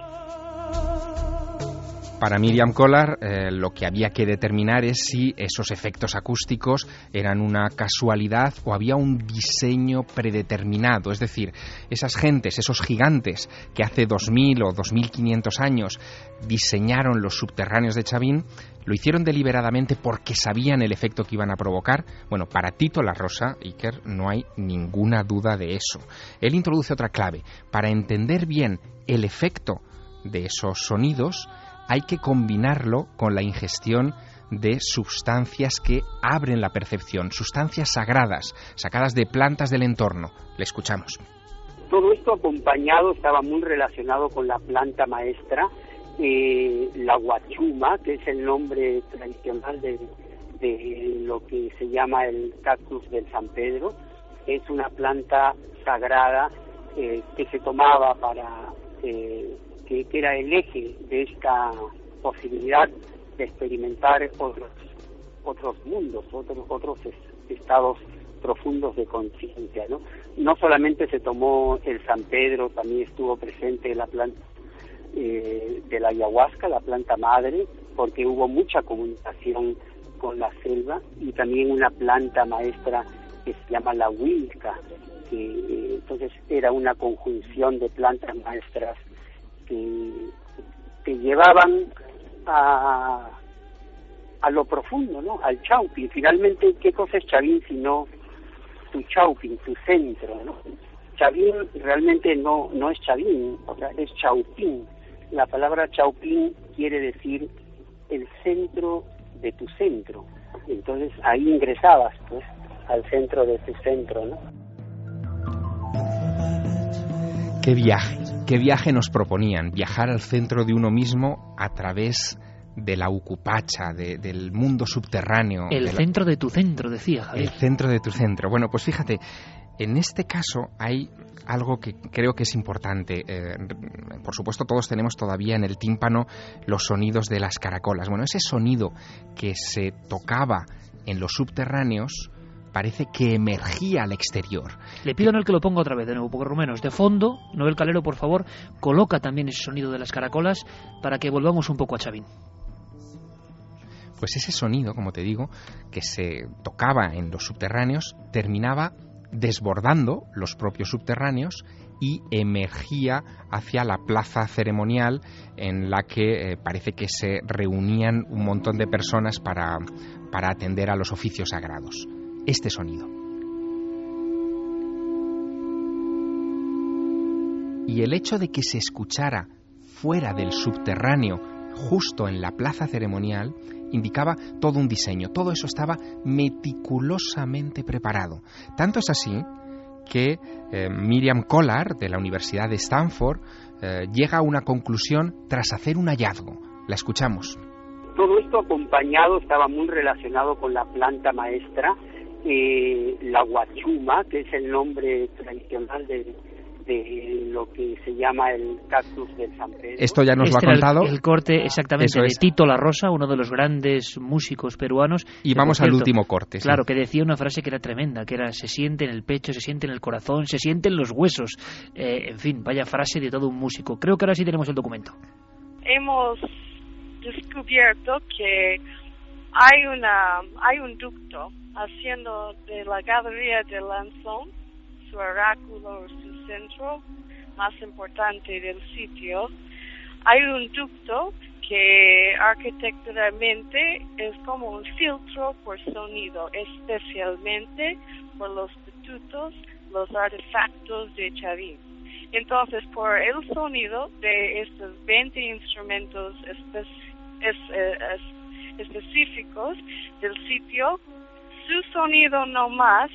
Para Miriam Collar, eh, lo que había que determinar es si esos efectos acústicos eran una casualidad o había un diseño predeterminado. Es decir, esas gentes, esos gigantes que hace 2000 o 2500 años diseñaron los subterráneos de Chavín, lo hicieron deliberadamente porque sabían el efecto que iban a provocar. Bueno, para Tito La Rosa, Iker, no hay ninguna duda de eso. Él introduce otra clave. Para entender bien el efecto de esos sonidos, hay que combinarlo con la ingestión de sustancias que abren la percepción, sustancias sagradas, sacadas de plantas del entorno. Le escuchamos. Todo esto acompañado estaba muy relacionado con la planta maestra, eh, la guachuma, que es el nombre tradicional de, lo que se llama el cactus del San Pedro. Es una planta sagrada eh, que se tomaba para eh, que, era el eje de esta posibilidad de experimentar otros otros mundos, otros otros estados profundos de conciencia, ¿no? No solamente se tomó el San Pedro, también estuvo presente la planta eh, de la ayahuasca, la planta madre, porque hubo mucha comunicación con la selva y también una planta maestra que se llama la huilca, que eh, entonces era una conjunción de plantas maestras que, llevaban a, a lo profundo, ¿no? Al Chaupin. Finalmente, ¿qué cosa es Chavín sino tu Chaupin, tu centro, ¿no? Chavín realmente no, no es Chavín, o sea, es Chaupín. La palabra Chaupín quiere decir el centro de tu centro. Entonces ahí ingresabas, pues, al centro de tu centro, ¿no? Qué viaje, qué viaje nos proponían, viajar al centro de uno mismo a través de la Ucupacha, del mundo subterráneo. El centro de tu centro, decía Javier. El centro de tu centro. Bueno, pues fíjate, en este caso hay algo que creo que es importante. Eh, por supuesto, todos tenemos todavía en el tímpano los sonidos de las caracolas. Bueno, ese sonido que se tocaba en los subterráneos parece que emergía al exterior. Le pido a Noel que lo ponga otra vez de nuevo, porque Rumenos, de fondo, Noel Calero, por favor, coloca también ese sonido de las caracolas para que volvamos un poco a Chavín. Pues ese sonido, como te digo, que se tocaba en los subterráneos, terminaba desbordando los propios subterráneos y emergía hacia la plaza ceremonial en la que eh, parece que se reunían un montón de personas para, para atender a los oficios sagrados este sonido. Y el hecho de que se escuchara fuera del subterráneo, justo en la plaza ceremonial, indicaba todo un diseño. Todo eso estaba meticulosamente preparado. Tanto es así que eh, Miriam Collar, de la Universidad de Stanford, eh, llega a una conclusión tras hacer un hallazgo. La escuchamos. Todo esto acompañado estaba muy relacionado con la planta maestra eh, la guachuma, que es el nombre tradicional de, lo que se llama el cactus del San Pedro. Esto ya nos lo ha este contado. El, corte exactamente de Tito La Rosa, uno de los grandes músicos peruanos. Y vamos al último corte. Claro, que decía una frase que era tremenda, que era se siente en el pecho, se siente en el corazón, se siente en los huesos. Eh, en fin, vaya frase de todo un músico. Creo que ahora sí tenemos el documento. Hemos descubierto que hay una hay un ducto haciendo de la galería de Lanzón su oráculo, su centro más importante del sitio. Hay un ducto que arquitecturalmente es como un filtro por sonido, especialmente por los estatutos, los artefactos de Chavín. Entonces, por el sonido de estos 20 instrumentos eh, específicos del sitio, su sonido no más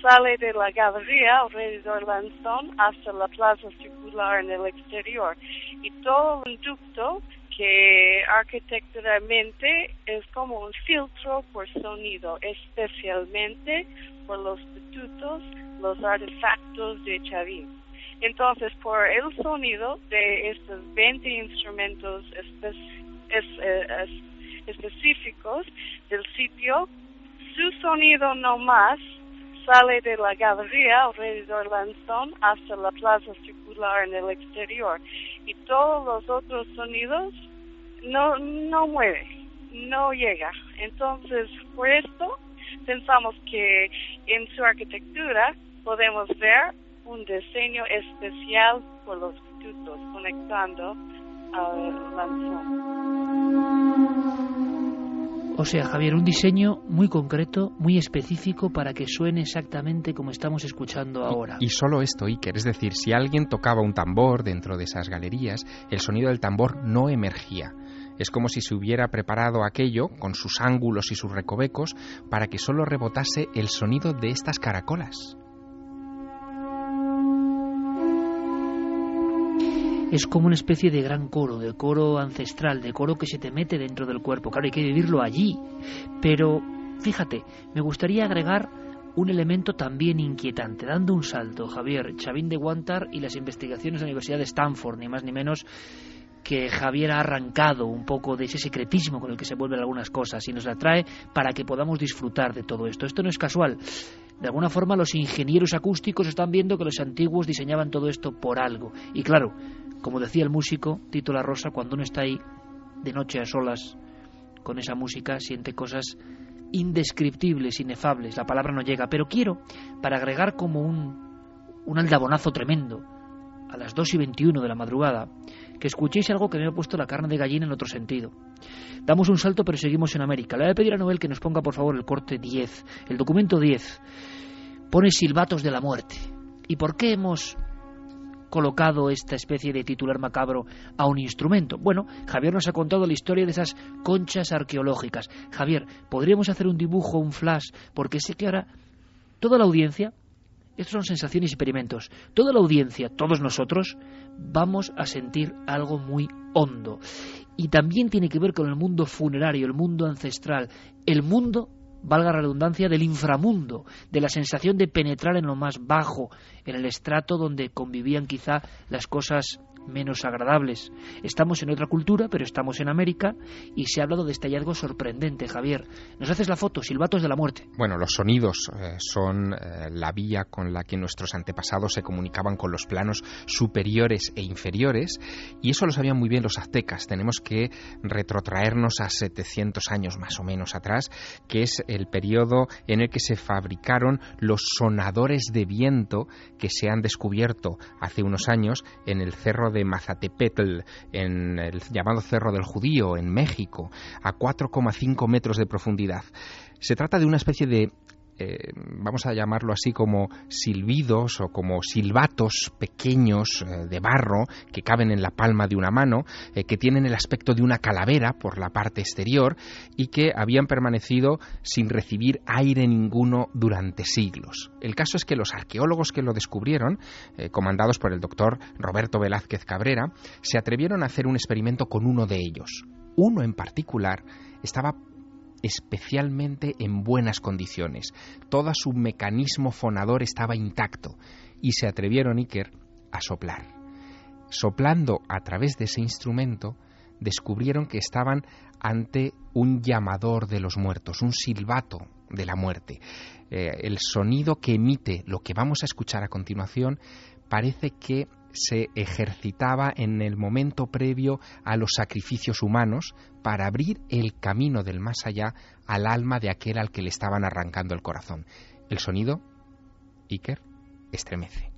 sale de la galería alrededor Lanzón hasta la plaza circular en el exterior y todo un ducto que arquitecturalmente es como un filtro por sonido, especialmente por los estatutos, los artefactos de Chavín. Entonces, por el sonido de estos 20 instrumentos eh, específicos del sitio, su sonido no más sale de la galería alrededor Lanzón hasta la plaza circular en el exterior y todos los otros sonidos no, no mueve, no llega. Entonces, por esto, pensamos que en su arquitectura podemos ver un diseño especial por los pitutos conectando al lanzón. O sea, Javier, un diseño muy concreto, muy específico para que suene exactamente como estamos escuchando ahora. Y, solo esto, Iker, es decir, si alguien tocaba un tambor dentro de esas galerías, el sonido del tambor no emergía. Es como si se hubiera preparado aquello, con sus ángulos y sus recovecos, para que solo rebotase el sonido de estas caracolas. Es como una especie de gran coro, de coro ancestral, de coro que se te mete dentro del cuerpo. Claro, hay que vivirlo allí. Pero, fíjate, me gustaría agregar un elemento también inquietante, dando un salto, Javier, Chavín de Guantar y las investigaciones de la Universidad de Stanford, ni más ni menos que Javier ha arrancado un poco de ese secretismo con el que se vuelven algunas cosas y nos la trae para que podamos disfrutar de todo esto. Esto no es casual. De alguna forma los ingenieros acústicos están viendo que los antiguos diseñaban todo esto por algo. Y claro, como decía el músico Tito La Rosa, cuando uno está ahí de noche a solas con esa música, siente cosas indescriptibles, inefables. La palabra no llega. Pero quiero, para agregar como un, un aldabonazo tremendo, a las 2 y 21 de la madrugada, que escuchéis algo que me ha puesto la carne de gallina en otro sentido. Damos un salto, pero seguimos en América. Le voy a pedir a Noel que nos ponga, por favor, el corte 10, el documento 10. Pone silbatos de la muerte. ¿Y por qué hemos colocado esta especie de titular macabro a un instrumento? Bueno, Javier nos ha contado la historia de esas conchas arqueológicas. Javier, ¿podríamos hacer un dibujo, un flash? Porque sé que ahora toda la audiencia, estos son sensaciones y experimentos, toda la audiencia, todos nosotros, vamos a sentir algo muy hondo. Y también tiene que ver con el mundo funerario, el mundo ancestral, el mundo valga la redundancia, del inframundo, de la sensación de penetrar en lo más bajo, en el estrato donde convivían quizá las cosas menos agradables. Estamos en otra cultura, pero estamos en América y se ha hablado de este hallazgo sorprendente, Javier. ¿Nos haces la foto? Silbatos de la muerte. Bueno, los sonidos eh, son eh, la vía con la que nuestros antepasados se comunicaban con los planos superiores e inferiores y eso lo sabían muy bien los aztecas. Tenemos que retrotraernos a 700 años más o menos atrás, que es el periodo en el que se fabricaron los sonadores de viento que se han descubierto hace unos años en el cerro de Mazatepetl, en el llamado Cerro del Judío, en México, a 4,5 metros de profundidad. Se trata de una especie de eh, vamos a llamarlo así como silbidos o como silbatos pequeños eh, de barro que caben en la palma de una mano, eh, que tienen el aspecto de una calavera por la parte exterior y que habían permanecido sin recibir aire ninguno durante siglos. El caso es que los arqueólogos que lo descubrieron, comandados por el doctor Roberto Velázquez Cabrera, se atrevieron a hacer un experimento con uno de ellos. Uno en particular estaba especialmente en buenas condiciones. Todo su mecanismo fonador estaba intacto y se atrevieron Iker a soplar. Soplando a través de ese instrumento, descubrieron que estaban ante un llamador de los muertos, un silbato de la muerte. Eh, el sonido que emite lo que vamos a escuchar a continuación parece que se ejercitaba en el momento previo a los sacrificios humanos para abrir el camino del más allá al alma de aquel al que le estaban arrancando el corazón. El sonido, Iker, estremece.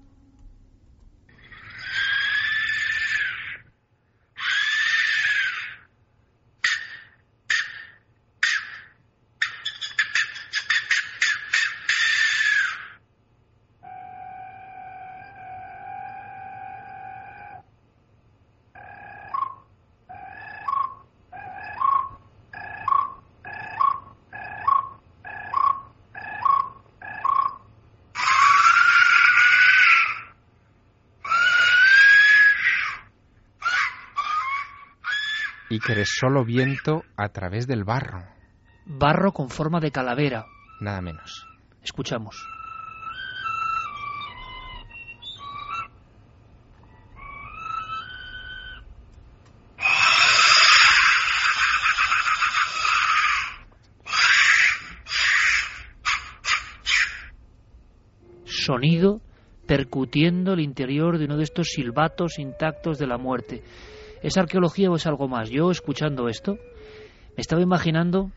Que eres solo viento a través del barro. Barro con forma de calavera. Nada menos. Escuchamos. Sonido percutiendo el interior de uno de estos silbatos intactos de la muerte ¿Es arqueología o es algo más? Yo, escuchando esto, me estaba imaginando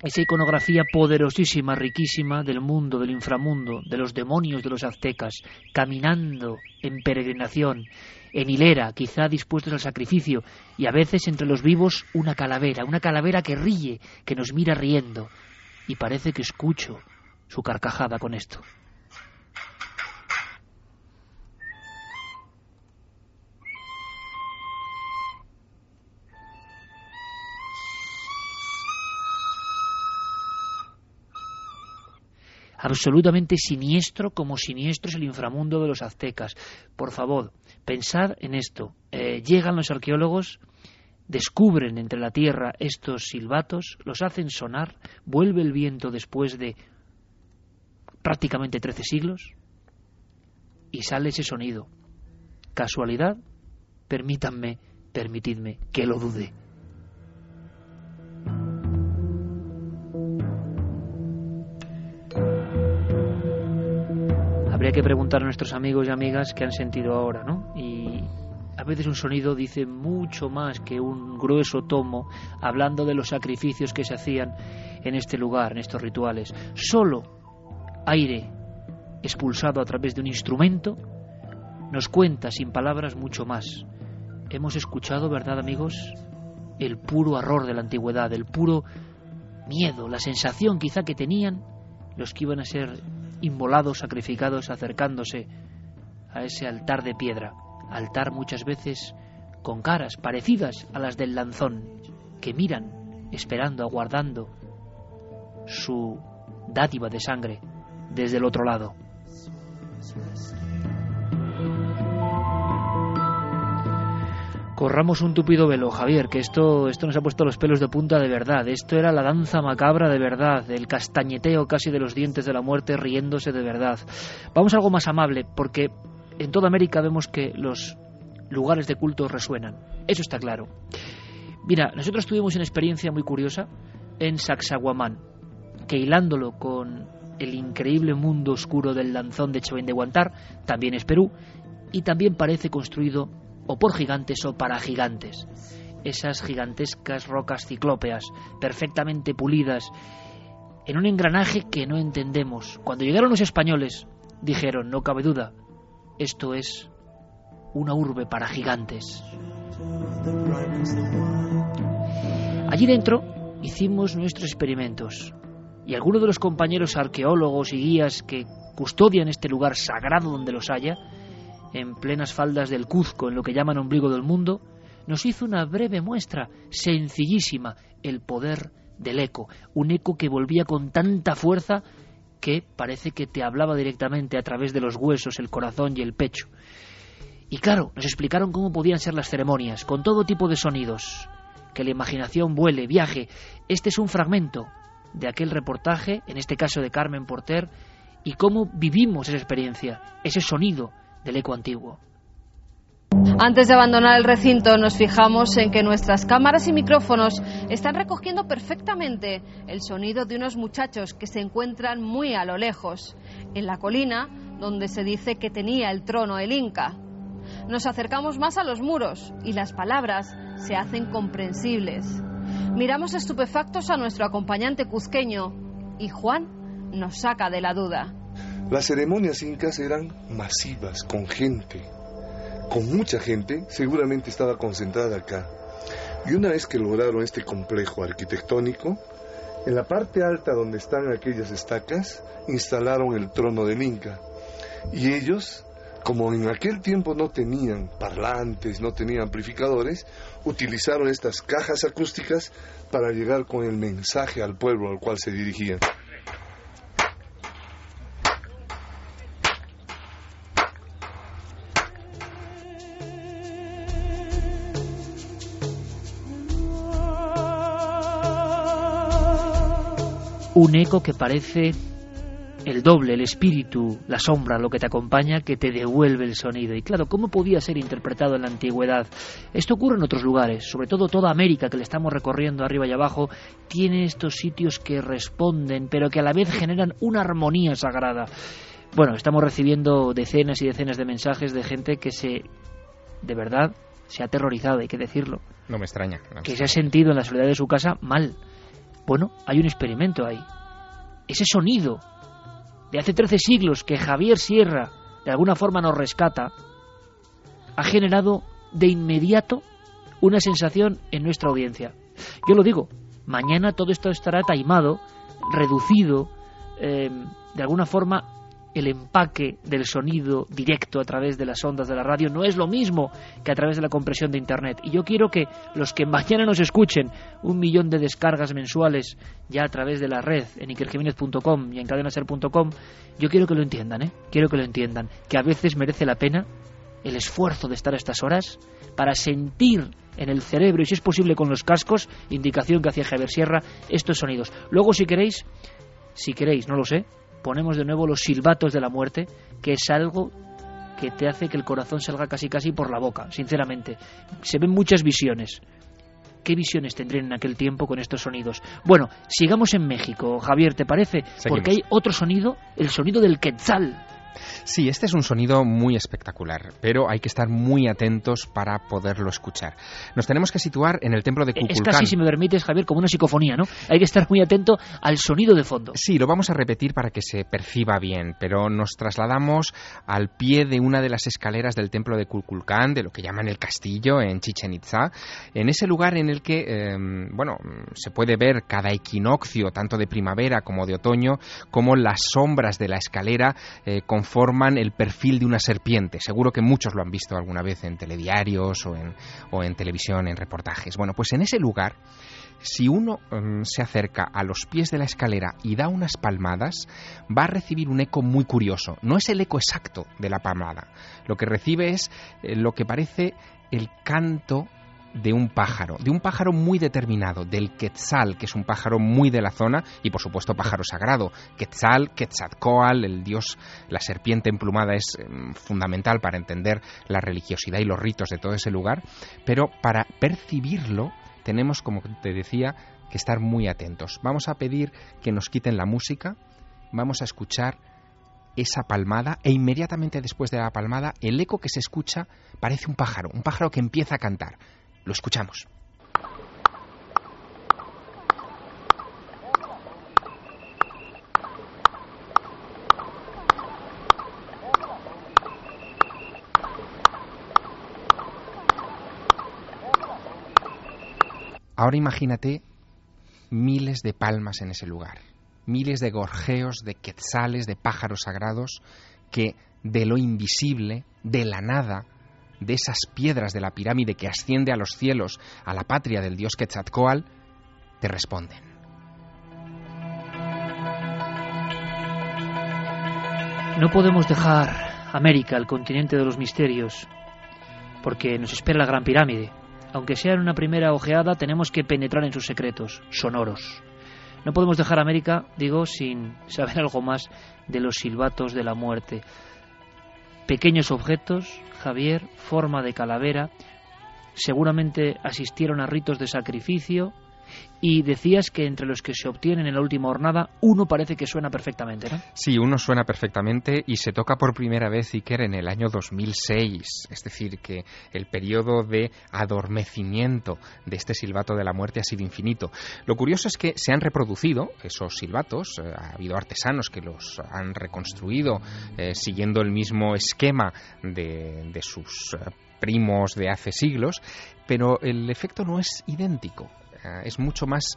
esa iconografía poderosísima, riquísima del mundo, del inframundo, de los demonios de los aztecas, caminando en peregrinación, en hilera, quizá dispuestos al sacrificio, y a veces entre los vivos una calavera, una calavera que ríe, que nos mira riendo, y parece que escucho su carcajada con esto. Absolutamente siniestro como siniestro es el inframundo de los aztecas. Por favor, pensad en esto. Eh, llegan los arqueólogos, descubren entre la tierra estos silbatos, los hacen sonar, vuelve el viento después de prácticamente trece siglos y sale ese sonido. ¿Casualidad? Permítanme, permitidme que lo dude. Que preguntar a nuestros amigos y amigas qué han sentido ahora, ¿no? Y a veces un sonido dice mucho más que un grueso tomo hablando de los sacrificios que se hacían en este lugar, en estos rituales. Solo aire expulsado a través de un instrumento nos cuenta sin palabras mucho más. Hemos escuchado, ¿verdad amigos? El puro horror de la antigüedad, el puro miedo, la sensación quizá que tenían los que iban a ser inmolados, sacrificados, acercándose a ese altar de piedra, altar muchas veces con caras parecidas a las del lanzón, que miran, esperando, aguardando su dádiva de sangre desde el otro lado. Corramos un tupido velo, Javier, que esto, esto nos ha puesto los pelos de punta de verdad. Esto era la danza macabra de verdad, el castañeteo casi de los dientes de la muerte riéndose de verdad. Vamos a algo más amable, porque en toda América vemos que los lugares de culto resuenan. Eso está claro. Mira, nosotros tuvimos una experiencia muy curiosa en Sacsayhuamán, que hilándolo con el increíble mundo oscuro del lanzón de Chavín de Guantar, también es Perú, y también parece construido o por gigantes o para gigantes. Esas gigantescas rocas ciclópeas, perfectamente pulidas, en un engranaje que no entendemos. Cuando llegaron los españoles, dijeron, no cabe duda, esto es una urbe para gigantes. Allí dentro hicimos nuestros experimentos y algunos de los compañeros arqueólogos y guías que custodian este lugar sagrado donde los haya, en plenas faldas del Cuzco, en lo que llaman ombligo del mundo, nos hizo una breve muestra, sencillísima, el poder del eco, un eco que volvía con tanta fuerza que parece que te hablaba directamente a través de los huesos, el corazón y el pecho. Y claro, nos explicaron cómo podían ser las ceremonias, con todo tipo de sonidos, que la imaginación vuele, viaje. Este es un fragmento de aquel reportaje, en este caso de Carmen Porter, y cómo vivimos esa experiencia, ese sonido, del eco antiguo. Antes de abandonar el recinto nos fijamos en que nuestras cámaras y micrófonos están recogiendo perfectamente el sonido de unos muchachos que se encuentran muy a lo lejos, en la colina donde se dice que tenía el trono el Inca. Nos acercamos más a los muros y las palabras se hacen comprensibles. Miramos estupefactos a nuestro acompañante cuzqueño y Juan nos saca de la duda. Las ceremonias incas eran masivas, con gente, con mucha gente, seguramente estaba concentrada acá. Y una vez que lograron este complejo arquitectónico, en la parte alta donde están aquellas estacas, instalaron el trono del Inca. Y ellos, como en aquel tiempo no tenían parlantes, no tenían amplificadores, utilizaron estas cajas acústicas para llegar con el mensaje al pueblo al cual se dirigían. Un eco que parece el doble, el espíritu, la sombra, lo que te acompaña, que te devuelve el sonido. Y claro, ¿cómo podía ser interpretado en la antigüedad? Esto ocurre en otros lugares, sobre todo toda América que le estamos recorriendo arriba y abajo, tiene estos sitios que responden, pero que a la vez generan una armonía sagrada. Bueno, estamos recibiendo decenas y decenas de mensajes de gente que se, de verdad, se ha aterrorizado, hay que decirlo. No me extraña. que se ha sentido en la soledad de su casa mal. Bueno, hay un experimento ahí. Ese sonido de hace 13 siglos que Javier Sierra de alguna forma nos rescata, ha generado de inmediato una sensación en nuestra audiencia. Yo lo digo, mañana todo esto estará taimado, reducido, eh, de alguna forma el empaque del sonido directo a través de las ondas de la radio no es lo mismo que a través de la compresión de Internet. Y yo quiero que los que mañana nos escuchen, un millón de descargas mensuales ya a través de la red en ikerjiménez.com y en cadenaser.com, yo quiero que lo entiendan, ¿eh? Quiero que lo entiendan, que a veces merece la pena el esfuerzo de estar a estas horas para sentir en el cerebro y si es posible con los cascos, indicación que hacía Javier Sierra, estos sonidos. Luego si queréis, si queréis, no lo sé, ponemos de nuevo los silbatos de la muerte, que es algo que te hace que el corazón salga casi casi por la boca, sinceramente. Se ven muchas visiones. ¿Qué visiones tendrían en aquel tiempo con estos sonidos? Bueno, sigamos en México, Javier, ¿te parece? Porque hay otro sonido, el sonido del quetzal. Sí, este es un sonido muy espectacular, pero hay que estar muy atentos para poderlo escuchar. Nos tenemos que situar en el templo de Cuculcán. Es casi, si me permites, Javier, como una psicofonía, ¿no? Hay que estar muy atento al sonido de fondo. Sí, lo vamos a repetir para que se perciba bien, pero nos trasladamos al pie de una de las escaleras del templo de Cuculcán, de lo que llaman el castillo en Chichen Itza, en ese lugar en el que, em, bueno, se puede ver cada equinoccio, tanto de primavera como de otoño, como las sombras de la escalera eh, conforman el perfil de una serpiente. Seguro que muchos lo han visto alguna vez en telediarios o en, o en televisión, en reportajes. Bueno, pues en ese lugar, si uno mm, se acerca a los pies de la escalera y da unas palmadas, va a recibir un eco muy curioso. No es el eco exacto de la palmada. Lo que recibe es eh, lo que parece el canto de un pájaro, de un pájaro muy determinado, del quetzal, que es un pájaro muy de la zona y por supuesto pájaro sagrado. Quetzal, Quetzalcoatl, el dios, la serpiente emplumada es em, fundamental para entender la religiosidad y los ritos de todo ese lugar, pero para percibirlo tenemos, como te decía, que estar muy atentos. Vamos a pedir que nos quiten la música, vamos a escuchar esa palmada e inmediatamente después de la palmada el eco que se escucha parece un pájaro, un pájaro que empieza a cantar. Lo escuchamos. Ahora imagínate miles de palmas en ese lugar, miles de gorjeos, de quetzales, de pájaros sagrados que de lo invisible, de la nada, de esas piedras de la pirámide que asciende a los cielos, a la patria del dios Quetzalcoatl, te responden. No podemos dejar América, el continente de los misterios, porque nos espera la Gran Pirámide. Aunque sea en una primera ojeada, tenemos que penetrar en sus secretos, sonoros. No podemos dejar América, digo, sin saber algo más de los silbatos de la muerte. Pequeños objetos, Javier, forma de calavera, seguramente asistieron a ritos de sacrificio, y decías que entre los que se obtienen en la última jornada, uno parece que suena perfectamente, ¿no? Sí, uno suena perfectamente y se toca por primera vez Iker en el año 2006. Es decir, que el periodo de adormecimiento de este silbato de la muerte ha sido infinito. Lo curioso es que se han reproducido esos silbatos, eh, ha habido artesanos que los han reconstruido eh, siguiendo el mismo esquema de, de sus eh, primos de hace siglos, pero el efecto no es idéntico es mucho más,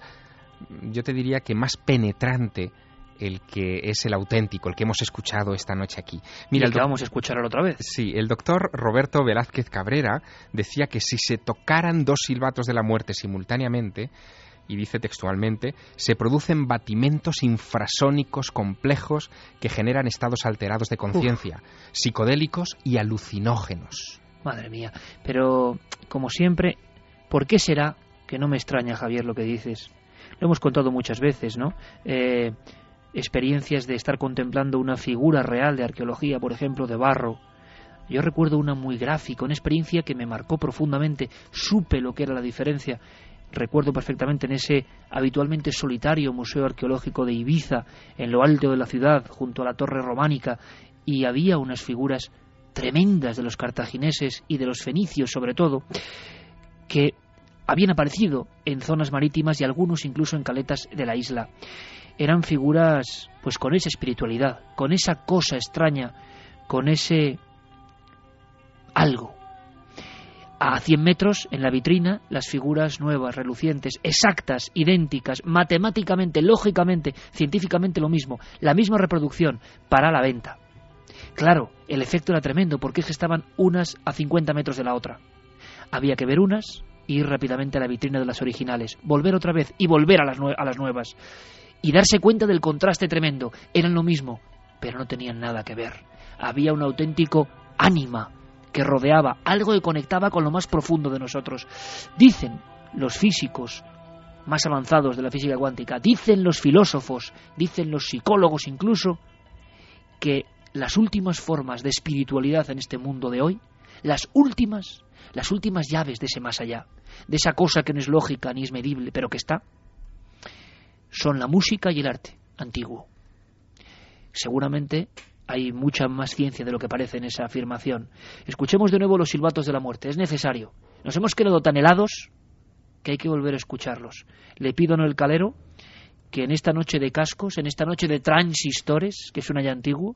yo te diría que más penetrante el que es el auténtico, el que hemos escuchado esta noche aquí. Mira, el que vamos a escuchar otra vez. Sí, el doctor Roberto Velázquez Cabrera decía que si se tocaran dos silbatos de la muerte simultáneamente, y dice textualmente, se producen batimentos infrasónicos complejos que generan estados alterados de conciencia, psicodélicos y alucinógenos. Madre mía, pero como siempre, ¿por qué será que no me extraña, Javier, lo que dices. Lo hemos contado muchas veces, ¿no? Eh, experiencias de estar contemplando una figura real de arqueología, por ejemplo, de barro. Yo recuerdo una muy gráfica, una experiencia que me marcó profundamente. Supe lo que era la diferencia. Recuerdo perfectamente en ese habitualmente solitario Museo Arqueológico de Ibiza, en lo alto de la ciudad, junto a la torre románica, y había unas figuras tremendas de los cartagineses y de los fenicios sobre todo, que habían aparecido en zonas marítimas y algunos incluso en caletas de la isla. Eran figuras pues con esa espiritualidad, con esa cosa extraña, con ese algo. A 100 metros, en la vitrina, las figuras nuevas, relucientes, exactas, idénticas, matemáticamente, lógicamente, científicamente lo mismo, la misma reproducción, para la venta. Claro, el efecto era tremendo porque es que estaban unas a 50 metros de la otra. Había que ver unas, ir rápidamente a la vitrina de las originales, volver otra vez y volver a las, a las nuevas. Y darse cuenta del contraste tremendo. Eran lo mismo, pero no tenían nada que ver. Había un auténtico ánima que rodeaba, algo que conectaba con lo más profundo de nosotros. Dicen los físicos más avanzados de la física cuántica, dicen los filósofos, dicen los psicólogos incluso, que las últimas formas de espiritualidad en este mundo de hoy, las últimas, las últimas llaves de ese más allá, de esa cosa que no es lógica ni es medible, pero que está, son la música y el arte antiguo. Seguramente hay mucha más ciencia de lo que parece en esa afirmación. Escuchemos de nuevo los silbatos de la muerte. Es necesario. Nos hemos quedado tan helados que hay que volver a escucharlos. Le pido en el calero que en esta noche de cascos, en esta noche de transistores, que suena ya antiguo,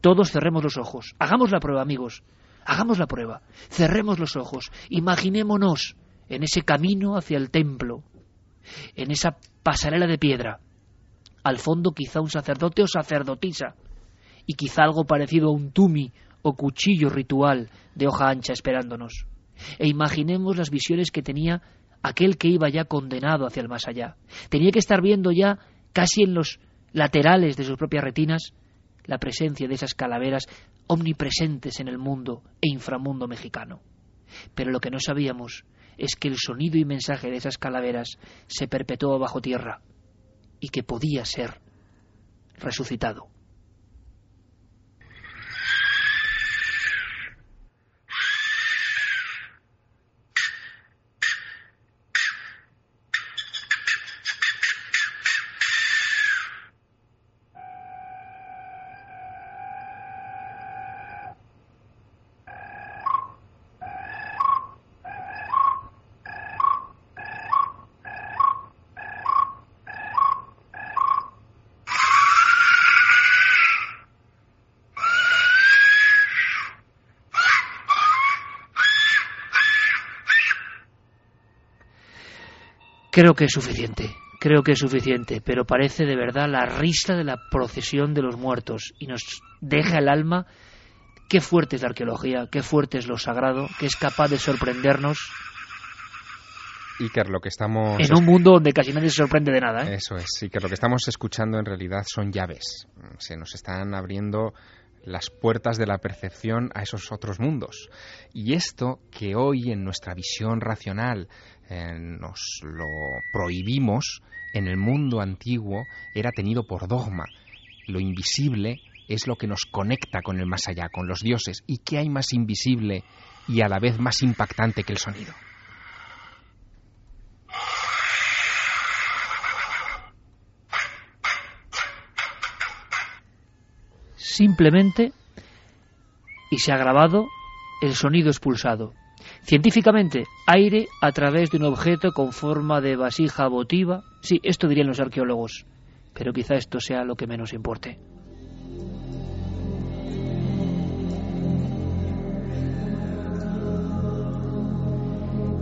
todos cerremos los ojos. Hagamos la prueba, amigos. Hagamos la prueba. Cerremos los ojos. Imaginémonos en ese camino hacia el templo, en esa pasarela de piedra. Al fondo quizá un sacerdote o sacerdotisa y quizá algo parecido a un tumi o cuchillo ritual de hoja ancha esperándonos. E imaginemos las visiones que tenía aquel que iba ya condenado hacia el más allá. Tenía que estar viendo ya, casi en los laterales de sus propias retinas, la presencia de esas calaveras omnipresentes en el mundo e inframundo mexicano. Pero lo que no sabíamos es que el sonido y mensaje de esas calaveras se perpetuó bajo tierra y que podía ser resucitado. Creo que es suficiente, creo que es suficiente, pero parece de verdad la risa de la procesión de los muertos y nos deja el alma. Qué fuerte es la arqueología, qué fuerte es lo sagrado, que es capaz de sorprendernos. Iker, lo que estamos... En un mundo donde casi nadie se sorprende de nada. ¿eh? Eso es, Iker, lo que estamos escuchando en realidad son llaves. Se nos están abriendo las puertas de la percepción a esos otros mundos. Y esto que hoy en nuestra visión racional eh, nos lo prohibimos, en el mundo antiguo era tenido por dogma. Lo invisible es lo que nos conecta con el más allá, con los dioses. ¿Y qué hay más invisible y a la vez más impactante que el sonido? Simplemente, y se ha grabado, el sonido expulsado. Científicamente, aire a través de un objeto con forma de vasija votiva. Sí, esto dirían los arqueólogos, pero quizá esto sea lo que menos importe.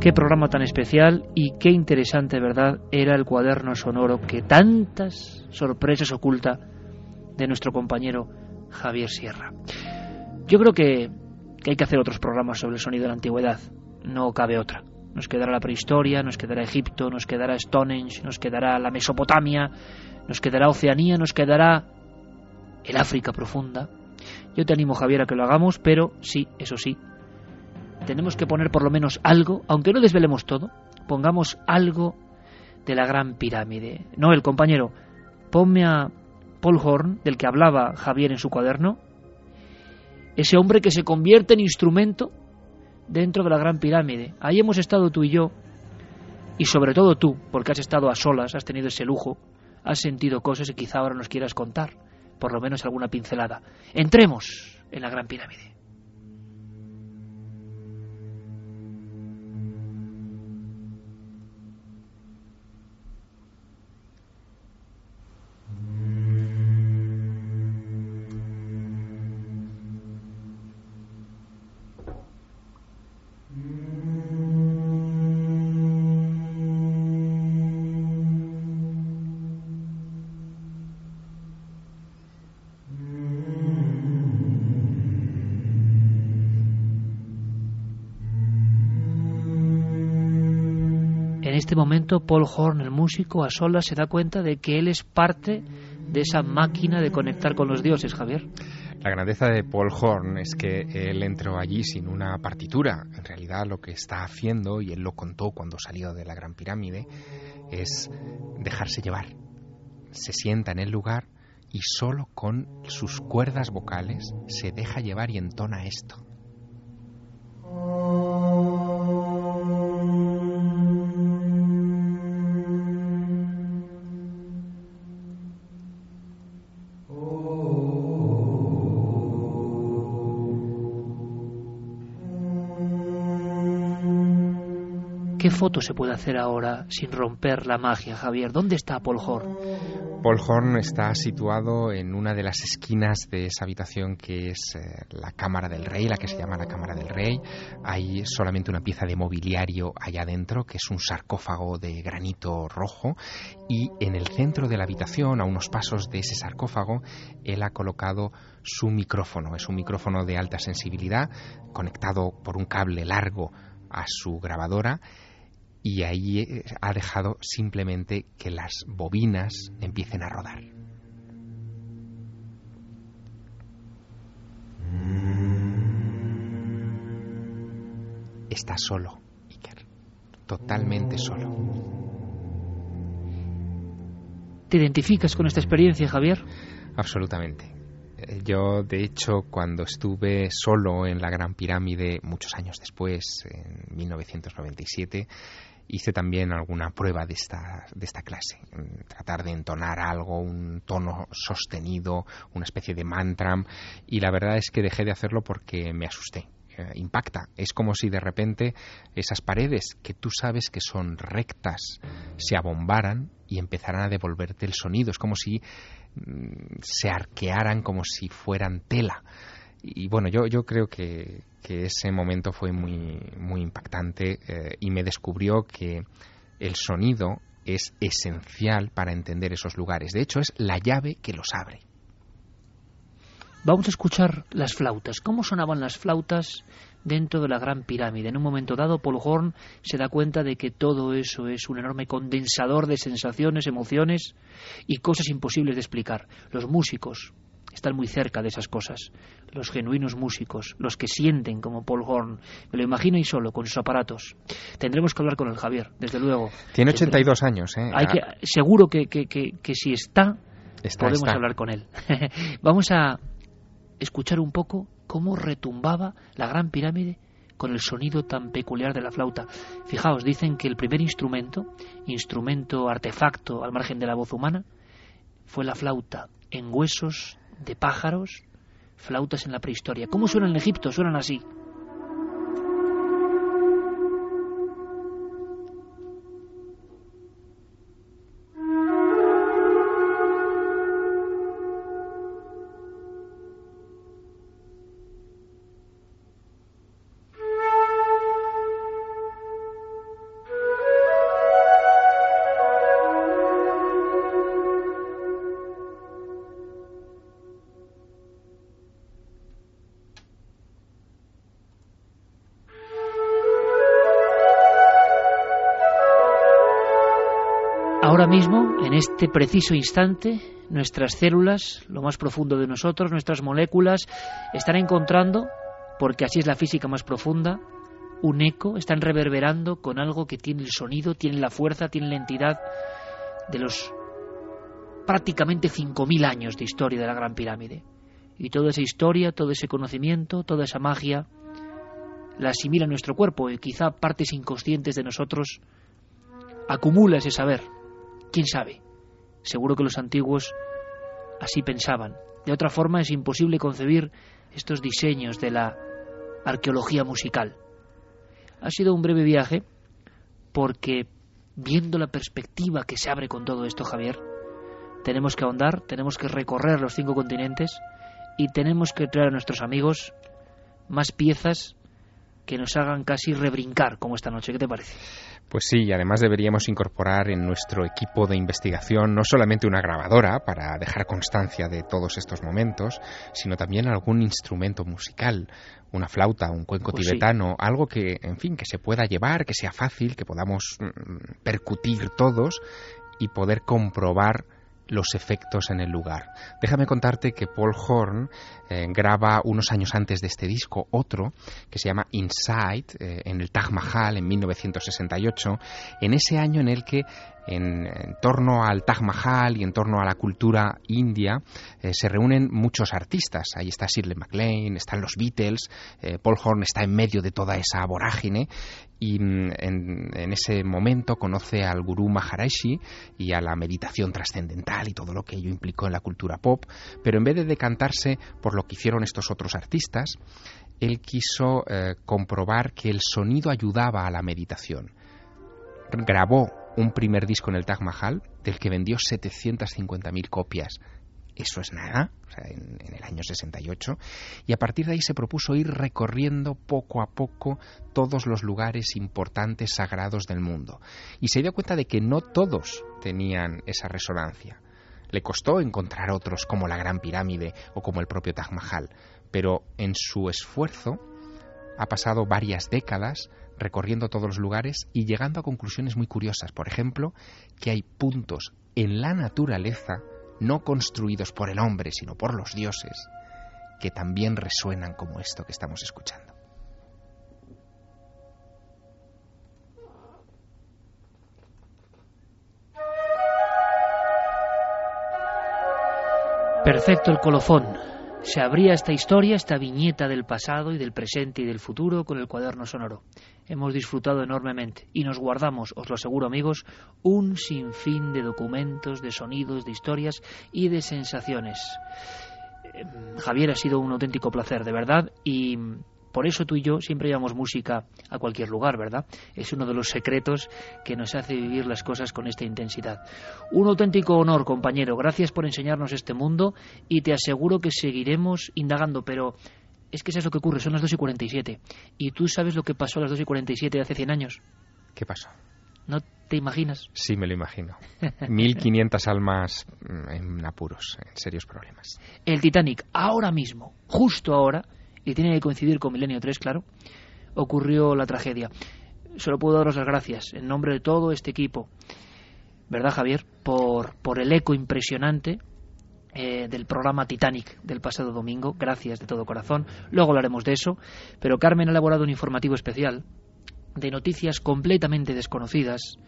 Qué programa tan especial y qué interesante, ¿verdad? Era el cuaderno sonoro que tantas sorpresas oculta de nuestro compañero Javier Sierra. Yo creo que que hay que hacer otros programas sobre el sonido de la antigüedad. No cabe otra. Nos quedará la prehistoria, nos quedará Egipto, nos quedará Stonehenge, nos quedará la Mesopotamia, nos quedará Oceanía, nos quedará el África profunda. Yo te animo, Javier, a que lo hagamos, pero sí, eso sí, tenemos que poner por lo menos algo, aunque no desvelemos todo, pongamos algo de la gran pirámide. No, el compañero, ponme a Paul Horn, del que hablaba Javier en su cuaderno, ese hombre que se convierte en instrumento dentro de la gran pirámide. Ahí hemos estado tú y yo, y sobre todo tú, porque has estado a solas, has tenido ese lujo, has sentido cosas y quizá ahora nos quieras contar, por lo menos alguna pincelada. Entremos en la gran pirámide. Este momento Paul Horn, el músico, a solas se da cuenta de que él es parte de esa máquina de conectar con los dioses, Javier. La grandeza de Paul Horn es que él entró allí sin una partitura. En realidad lo que está haciendo, y él lo contó cuando salió de la Gran Pirámide, es dejarse llevar. Se sienta en el lugar y solo con sus cuerdas vocales se deja llevar y entona esto. ¿Qué foto se puede hacer ahora sin romper la magia, Javier? ¿Dónde está Paul Horn? Paul Horn está situado en una de las esquinas de esa habitación que es eh, la Cámara del Rey, la que se llama la Cámara del Rey. Hay solamente una pieza de mobiliario allá adentro, que es un sarcófago de granito rojo, y en el centro de la habitación, a unos pasos de ese sarcófago, él ha colocado su micrófono. Es un micrófono de alta sensibilidad, conectado por un cable largo a su grabadora y ahí eh, ha dejado simplemente que las bobinas empiecen a rodar. Está solo, Iker, totalmente solo. ¿Te identificas con esta experiencia, Javier? Absolutamente. Eh, yo, de hecho, cuando estuve solo en la Gran Pirámide, muchos años después, en 1997, hice también alguna prueba de esta, de esta clase. Tratar de entonar algo, un tono sostenido, una especie de mantra. Y la verdad es que dejé de hacerlo porque me asusté. Eh, impacta. Es como si de repente esas paredes que tú sabes que son rectas se abombaran y empezaran a devolverte el sonido. Es como si mm, se arquearan como si fueran tela y bueno, yo, yo creo que, ese momento fue muy, muy impactante eh, y me descubrió que el sonido es esencial para entender esos lugares. De hecho, es la llave que los abre. Vamos a escuchar las flautas. ¿Cómo sonaban las flautas dentro de la Gran Pirámide? En un momento dado, Paul Horn se da cuenta de que todo eso es un enorme condensador de sensaciones, emociones y cosas imposibles de explicar. Los músicos, están muy cerca de esas cosas. Los genuinos músicos, los que sienten como Paul Horn. Me lo imagino y solo, con sus aparatos. Tendremos que hablar con el Javier, desde luego. Tiene 82 años, ¿eh? Hay que, seguro que, que, que, si está, podemos hablar con él. Vamos a escuchar un poco cómo retumbaba la gran pirámide con el sonido tan peculiar de la flauta. Fijaos, dicen que el primer instrumento, instrumento artefacto al margen de la voz humana, fue la flauta en huesos de pájaros, flautas en la prehistoria. ¿Cómo suenan en Egipto? Suenan así. Ahora mismo, en este preciso instante, nuestras células, lo más profundo de nosotros, nuestras moléculas, están encontrando, porque así es la física más profunda, un eco, están reverberando con algo que tiene el sonido, tiene la fuerza, tiene la entidad de los prácticamente 5.000 años de historia de la Gran Pirámide. Y toda esa historia, todo ese conocimiento, toda esa magia, la asimila nuestro cuerpo y quizá partes inconscientes de nosotros acumula ese saber ¿Quién sabe? Seguro que los antiguos así pensaban. De otra forma es imposible concebir estos diseños de la arqueología musical. Ha sido un breve viaje porque viendo la perspectiva que se abre con todo esto, Javier, tenemos que ahondar, tenemos que recorrer los cinco continentes y tenemos que traer a nuestros amigos más piezas que nos hagan casi rebrincar como esta noche. ¿Qué te parece? Pues sí, y además deberíamos incorporar en nuestro equipo de investigación no solamente una grabadora para dejar constancia de todos estos momentos, sino también algún instrumento musical, una flauta, un cuenco Pues sí. tibetano, algo que, en fin, que se pueda llevar, que sea fácil, que podamos mm, percutir todos y poder comprobar los efectos en el lugar. Déjame contarte que Paul Horn eh, graba unos años antes de este disco otro que se llama Inside eh, en el Taj Mahal en 1968, en ese año en el que en, torno al Taj Mahal y en torno a la cultura india eh, se reúnen muchos artistas. Ahí está Shirley MacLaine, están los Beatles, eh, Paul Horn está en medio de toda esa vorágine y mm, en, en ese momento conoce al gurú Maharishi y a la meditación trascendental y todo lo que ello implicó en la cultura pop, pero en vez de decantarse por lo que hicieron estos otros artistas, él quiso eh, comprobar que el sonido ayudaba a la meditación. Grabó un primer disco en el Taj Mahal del que vendió 750.000 copias. Eso es nada, en, en, el año 68. Y a partir de ahí se propuso ir recorriendo poco a poco todos los lugares importantes sagrados del mundo. Y se dio cuenta de que no todos tenían esa resonancia. Le costó encontrar otros como la Gran Pirámide o como el propio Taj Mahal, pero en su esfuerzo ha pasado varias décadas recorriendo todos los lugares y llegando a conclusiones muy curiosas. Por ejemplo, que hay puntos en la naturaleza, no construidos por el hombre, sino por los dioses, que también resuenan como esto que estamos escuchando. Perfecto el colofón. Se abría esta historia, esta viñeta del pasado y del presente y del futuro con el cuaderno sonoro. Hemos disfrutado enormemente y nos guardamos, os lo aseguro amigos, un sinfín de documentos, de sonidos, de historias y de sensaciones. Eh, Javier ha sido un auténtico placer, de verdad, y por eso tú y yo siempre llevamos música a cualquier lugar, ¿verdad? Es uno de los secretos que nos hace vivir las cosas con esta intensidad. Un auténtico honor, compañero. Gracias por enseñarnos este mundo y te aseguro que seguiremos indagando, pero es que eso es lo que ocurre, son las 2 y 47. ¿Y tú sabes lo que pasó a las 2 y 47 de hace 100 años? ¿Qué pasó? ¿No te imaginas? Sí, me lo imagino. 1.500 almas en apuros, en serios problemas. El Titanic, ahora mismo, justo ahora, y tiene que coincidir con Milenio 3, claro, ocurrió la tragedia. Solo puedo daros las gracias en nombre de todo este equipo, ¿verdad, Javier? Por, por el eco impresionante eh, del programa Titanic del pasado domingo. Gracias de todo corazón. Luego hablaremos de eso. Pero Carmen ha elaborado un informativo especial de noticias completamente desconocidas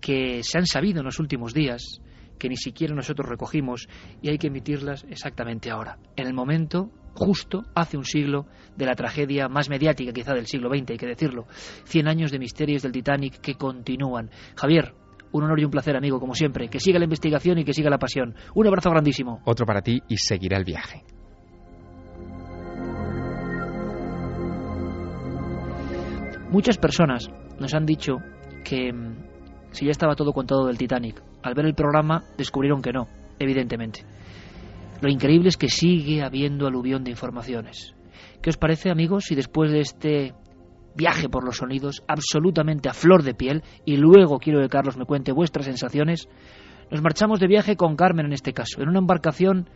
que se han sabido en los últimos días, que ni siquiera nosotros recogimos y hay que emitirlas exactamente ahora, en el momento justo hace un siglo de la tragedia más mediática quizá del siglo XX, hay que decirlo. Cien años de misterios del Titanic que continúan. Javier, un honor y un placer, amigo, como siempre. Que siga la investigación y que siga la pasión. Un abrazo grandísimo. Otro para ti y seguirá el viaje. Muchas personas nos han dicho que mm, si ya estaba todo contado del Titanic, al ver el programa descubrieron que no, evidentemente. Lo increíble es que sigue habiendo aluvión de informaciones. ¿Qué os parece, amigos, si después de este viaje por los sonidos absolutamente a flor de piel, y luego quiero que Carlos me cuente vuestras sensaciones, nos marchamos de viaje con Carmen en este caso, en una embarcación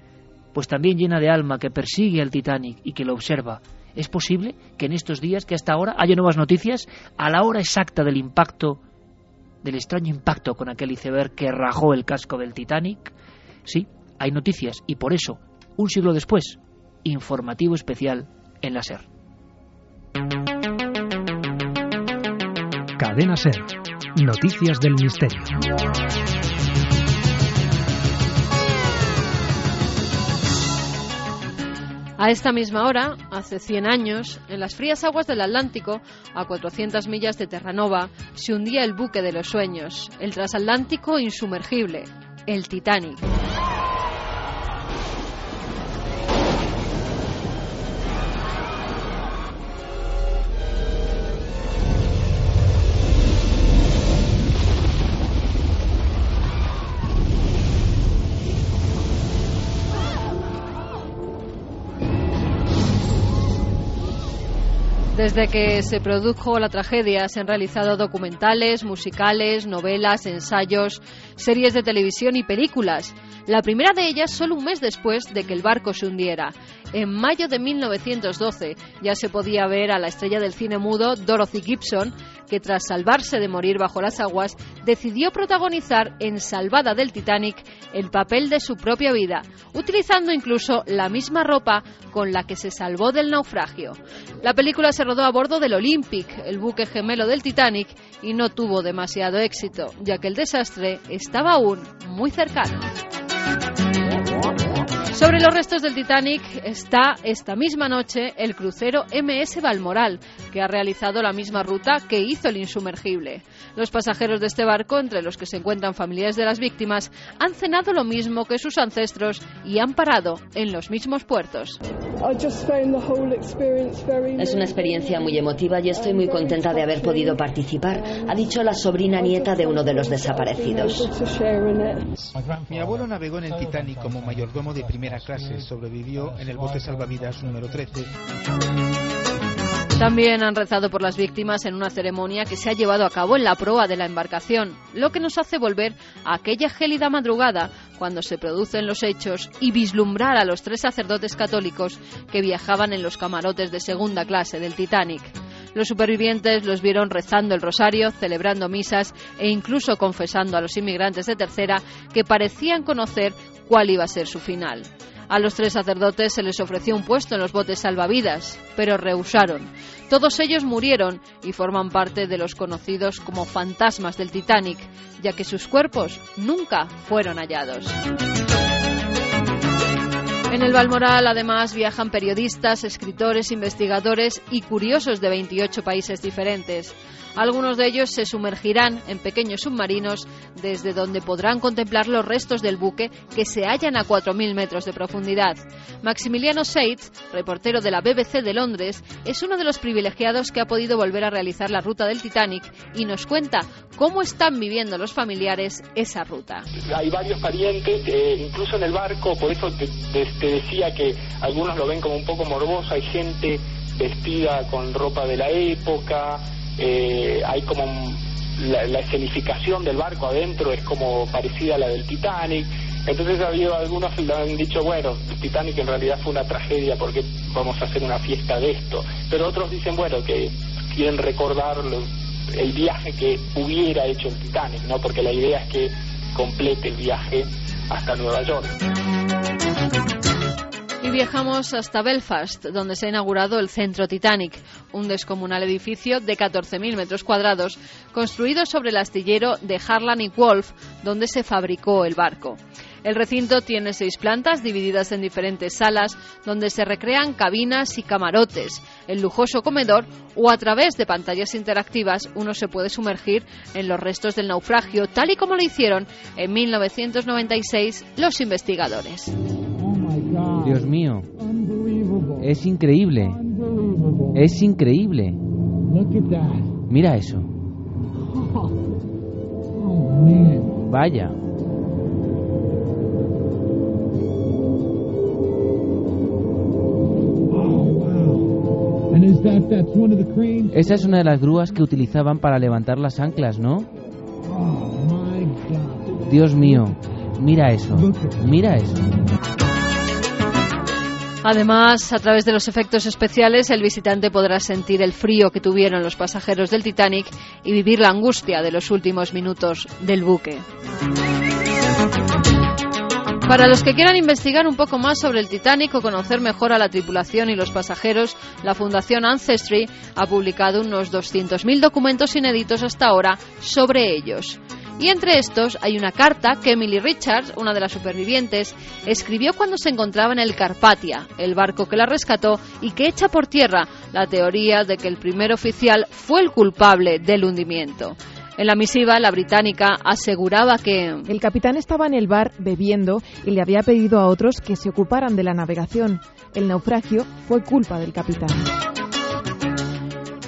pues también llena de alma que persigue al Titanic y que lo observa. ¿Es posible que en estos días, que hasta ahora haya nuevas noticias, a la hora exacta del impacto, del extraño impacto con aquel iceberg que rajó el casco del Titanic? Sí, hay noticias y por eso, un siglo después, informativo especial en la SER. Cadena SER. Noticias del misterio. A esta misma hora, hace 100 años, en las frías aguas del Atlántico, a 400 millas de Terranova, se hundía el buque de los sueños, el transatlántico insumergible, el Titanic. Desde que se produjo la tragedia se han realizado documentales, musicales, novelas, ensayos, series de televisión y películas. La primera de ellas solo un mes después de que el barco se hundiera. En mayo de 1912 ya se podía ver a la estrella del cine mudo Dorothy Gibson, que tras salvarse de morir bajo las aguas, decidió protagonizar en Salvada del Titanic el papel de su propia vida, utilizando incluso la misma ropa con la que se salvó del naufragio. La película se a bordo del Olympic, el buque gemelo del Titanic, y no tuvo demasiado éxito, ya que el desastre estaba aún muy cercano. Sobre los restos del Titanic está esta misma noche el crucero MS Balmoral, que ha realizado la misma ruta que hizo el insumergible. Los pasajeros de este barco, entre los que se encuentran familiares de las víctimas, han cenado lo mismo que sus ancestros y han parado en los mismos puertos. Es una experiencia muy emotiva y estoy muy contenta de haber podido participar, ha dicho la sobrina nieta de uno de los desaparecidos. Mi abuelo navegó en el Titanic como mayordomo de primera clase, sobrevivió en el bote salvavidas número 13. También han rezado por las víctimas en una ceremonia que se ha llevado a cabo en la proa de la embarcación, lo que nos hace volver a aquella gélida madrugada cuando se producen los hechos y vislumbrar a los tres sacerdotes católicos que viajaban en los camarotes de segunda clase del Titanic. Los supervivientes los vieron rezando el rosario, celebrando misas e incluso confesando a los inmigrantes de tercera que parecían conocer cuál iba a ser su final. A los tres sacerdotes se les ofreció un puesto en los botes salvavidas, pero rehusaron. Todos ellos murieron y forman parte de los conocidos como fantasmas del Titanic, ya que sus cuerpos nunca fueron hallados. En el Balmoral, además, viajan periodistas, escritores, investigadores y curiosos de 28 países diferentes. Algunos de ellos se sumergirán en pequeños submarinos desde donde podrán contemplar los restos del buque que se hallan a 4.000 metros de profundidad. Maximiliano Seitz, reportero de la BBC de Londres, es uno de los privilegiados que ha podido volver a realizar la ruta del Titanic y nos cuenta cómo están viviendo los familiares esa ruta. Hay varios parientes, eh, incluso en el barco, por eso te, te decía que algunos lo ven como un poco morboso, hay gente vestida con ropa de la época, eh, hay como la, la, escenificación del barco adentro es como parecida a la del Titanic. Entonces ha habido algunos que han dicho, bueno, Titanic en realidad fue una tragedia porque vamos a hacer una fiesta de esto. Pero otros dicen, bueno, que quieren recordar el viaje que hubiera hecho el Titanic, ¿no? Porque la idea es que complete el viaje hasta Nueva York. Viajamos hasta Belfast, donde se ha inaugurado el Centro Titanic, un descomunal edificio de 14.000 metros cuadrados, construido sobre el astillero de Harlan y Wolff, donde se fabricó el barco. El recinto tiene seis plantas divididas en diferentes salas donde se recrean cabinas y camarotes, el lujoso comedor o a través de pantallas interactivas uno se puede sumergir en los restos del naufragio tal y como lo hicieron en 1996 los investigadores. Dios mío, es increíble, es increíble. Mira eso. Vaya. Esa es una de las grúas que utilizaban para levantar las anclas, ¿no? Dios mío, mira eso, mira eso. Además, a través de los efectos especiales, el visitante podrá sentir el frío que tuvieron los pasajeros del Titanic y vivir la angustia de los últimos minutos del buque. Para los que quieran investigar un poco más sobre el Titanic o conocer mejor a la tripulación y los pasajeros, la Fundación Ancestry ha publicado unos 200.000 documentos inéditos hasta ahora sobre ellos. Y entre estos hay una carta que Emily Richards, una de las supervivientes, escribió cuando se encontraba en el Carpatia, el barco que la rescató y que echa por tierra la teoría de que el primer oficial fue el culpable del hundimiento. En la misiva, la británica aseguraba que el capitán estaba en el bar bebiendo y le había pedido a otros que se ocuparan de la navegación. El naufragio fue culpa del capitán.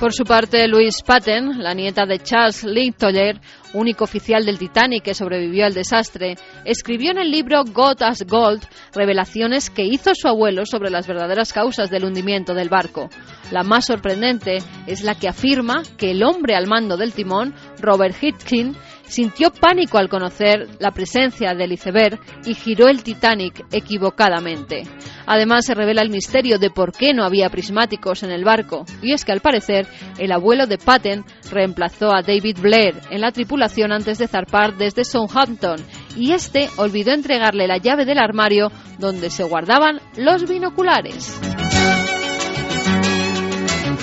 Por su parte, Louise Patten, la nieta de Charles Linktoller, único oficial del Titanic que sobrevivió al desastre, escribió en el libro God as Gold revelaciones que hizo su abuelo sobre las verdaderas causas del hundimiento del barco. La más sorprendente es la que afirma que el hombre al mando del timón, Robert Hitkin, sintió pánico al conocer la presencia del iceberg y giró el Titanic equivocadamente. Además se revela el misterio de por qué no había prismáticos en el barco, y es que al parecer el abuelo de Patton reemplazó a David Blair en la tripulación antes de zarpar desde Southampton, y este olvidó entregarle la llave del armario donde se guardaban los binoculares.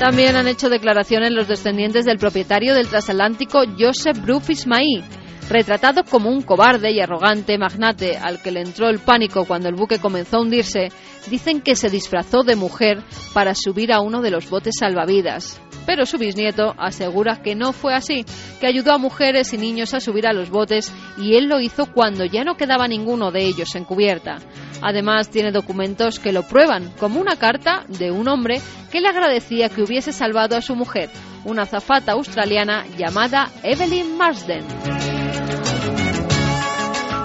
También han hecho declaraciones los descendientes del propietario del transatlántico Joseph Bruce Ismail, retratado como un cobarde y arrogante magnate al que le entró el pánico cuando el buque comenzó a hundirse, dicen que se disfrazó de mujer para subir a uno de los botes salvavidas. Pero su bisnieto asegura que no fue así, que ayudó a mujeres y niños a subir a los botes y él lo hizo cuando ya no quedaba ninguno de ellos en cubierta. Además, tiene documentos que lo prueban, como una carta de un hombre que le agradecía que hubiese salvado a su mujer, una azafata australiana llamada Evelyn Marsden.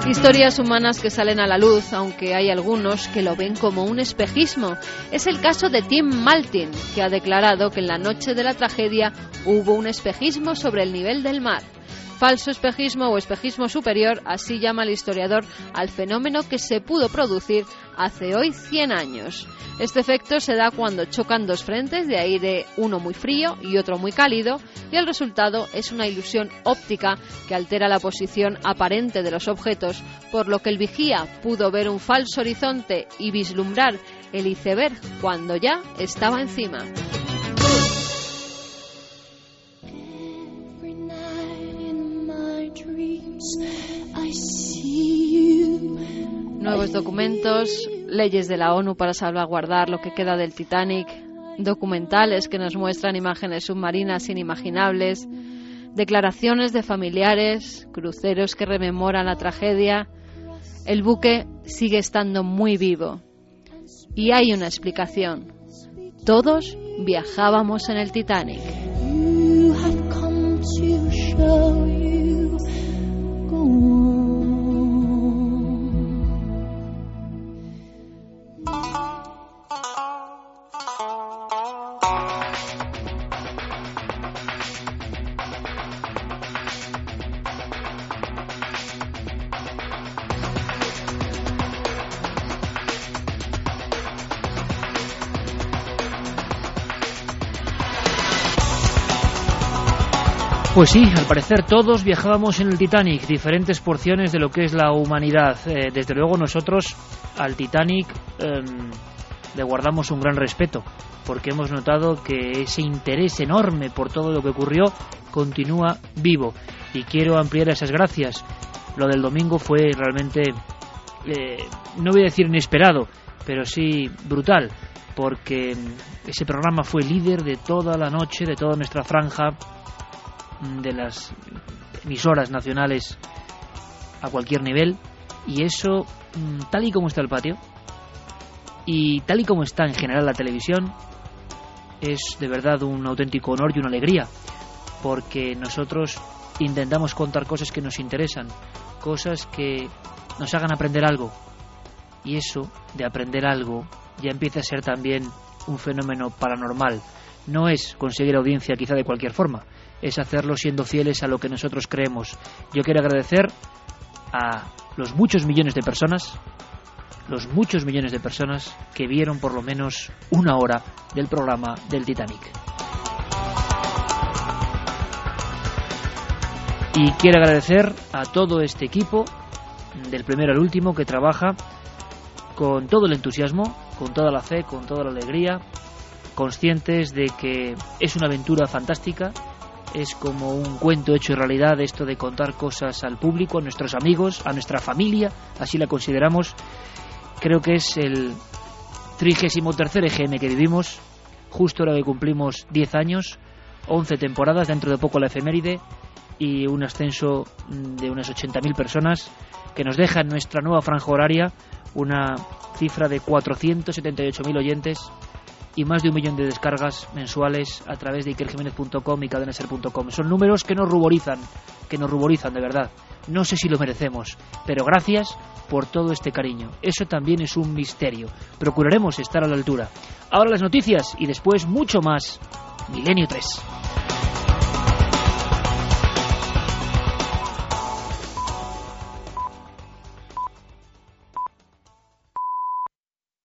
Historias humanas que salen a la luz, aunque hay algunos que lo ven como un espejismo. Es el caso de Tim Maltin, que ha declarado que en la noche de la tragedia hubo un espejismo sobre el nivel del mar. Falso espejismo o espejismo superior, así llama el historiador al fenómeno que se pudo producir hace hoy 100 años. Este efecto se da cuando chocan dos frentes de aire, uno muy frío y otro muy cálido, y el resultado es una ilusión óptica que altera la posición aparente de los objetos, por lo que el vigía pudo ver un falso horizonte y vislumbrar el iceberg cuando ya estaba encima. Nuevos documentos, leyes de la ONU para salvaguardar lo que queda del Titanic, documentales que nos muestran imágenes submarinas inimaginables, declaraciones de familiares, cruceros que rememoran la tragedia. El buque sigue estando muy vivo. Y hay una explicación. Todos viajábamos en el Titanic. Pues sí, al parecer todos viajábamos en el Titanic, diferentes porciones de lo que es la humanidad. Eh, desde luego nosotros al Titanic em, le guardamos un gran respeto, porque hemos notado que ese interés enorme por todo lo que ocurrió continúa vivo. Y quiero ampliar esas gracias. Lo del domingo fue realmente, eh, no voy a decir inesperado, pero sí brutal, porque ese programa fue líder de toda la noche, de toda nuestra franja de las emisoras nacionales a cualquier nivel. Y eso mm, tal y como está el patio y tal y como está en general la televisión es de verdad un auténtico honor y una alegría porque nosotros intentamos contar cosas que nos interesan cosas que nos hagan aprender algo. Y eso de aprender algo ya empieza a ser también un fenómeno paranormal. No es conseguir audiencia quizá de cualquier forma es hacerlo siendo fieles a lo que nosotros creemos. Yo quiero agradecer a los muchos millones de personas, los muchos millones de personas que vieron por lo menos una hora del programa del Titanic. Y quiero agradecer a todo este equipo, del primero al último, que trabaja con todo el entusiasmo, con toda la fe, con toda la alegría, conscientes de que es una aventura fantástica, es como un cuento hecho realidad esto de contar cosas al público, a nuestros amigos, a nuestra familia, así la consideramos. Creo que es el 33 EGM que vivimos, justo ahora que cumplimos 10 años, 11 temporadas, dentro de poco la efeméride y un ascenso de unas 80.000 personas que nos deja en nuestra nueva franja horaria una cifra de 478.000 oyentes y más de un millón de descargas mensuales a través de ikerjiménez.com y cadenaser.com. Son números que nos ruborizan, que nos ruborizan de verdad. No sé si lo merecemos, pero gracias por todo este cariño. Eso también es un misterio. Procuraremos estar a la altura. Ahora las noticias y después mucho más. Milenio 3.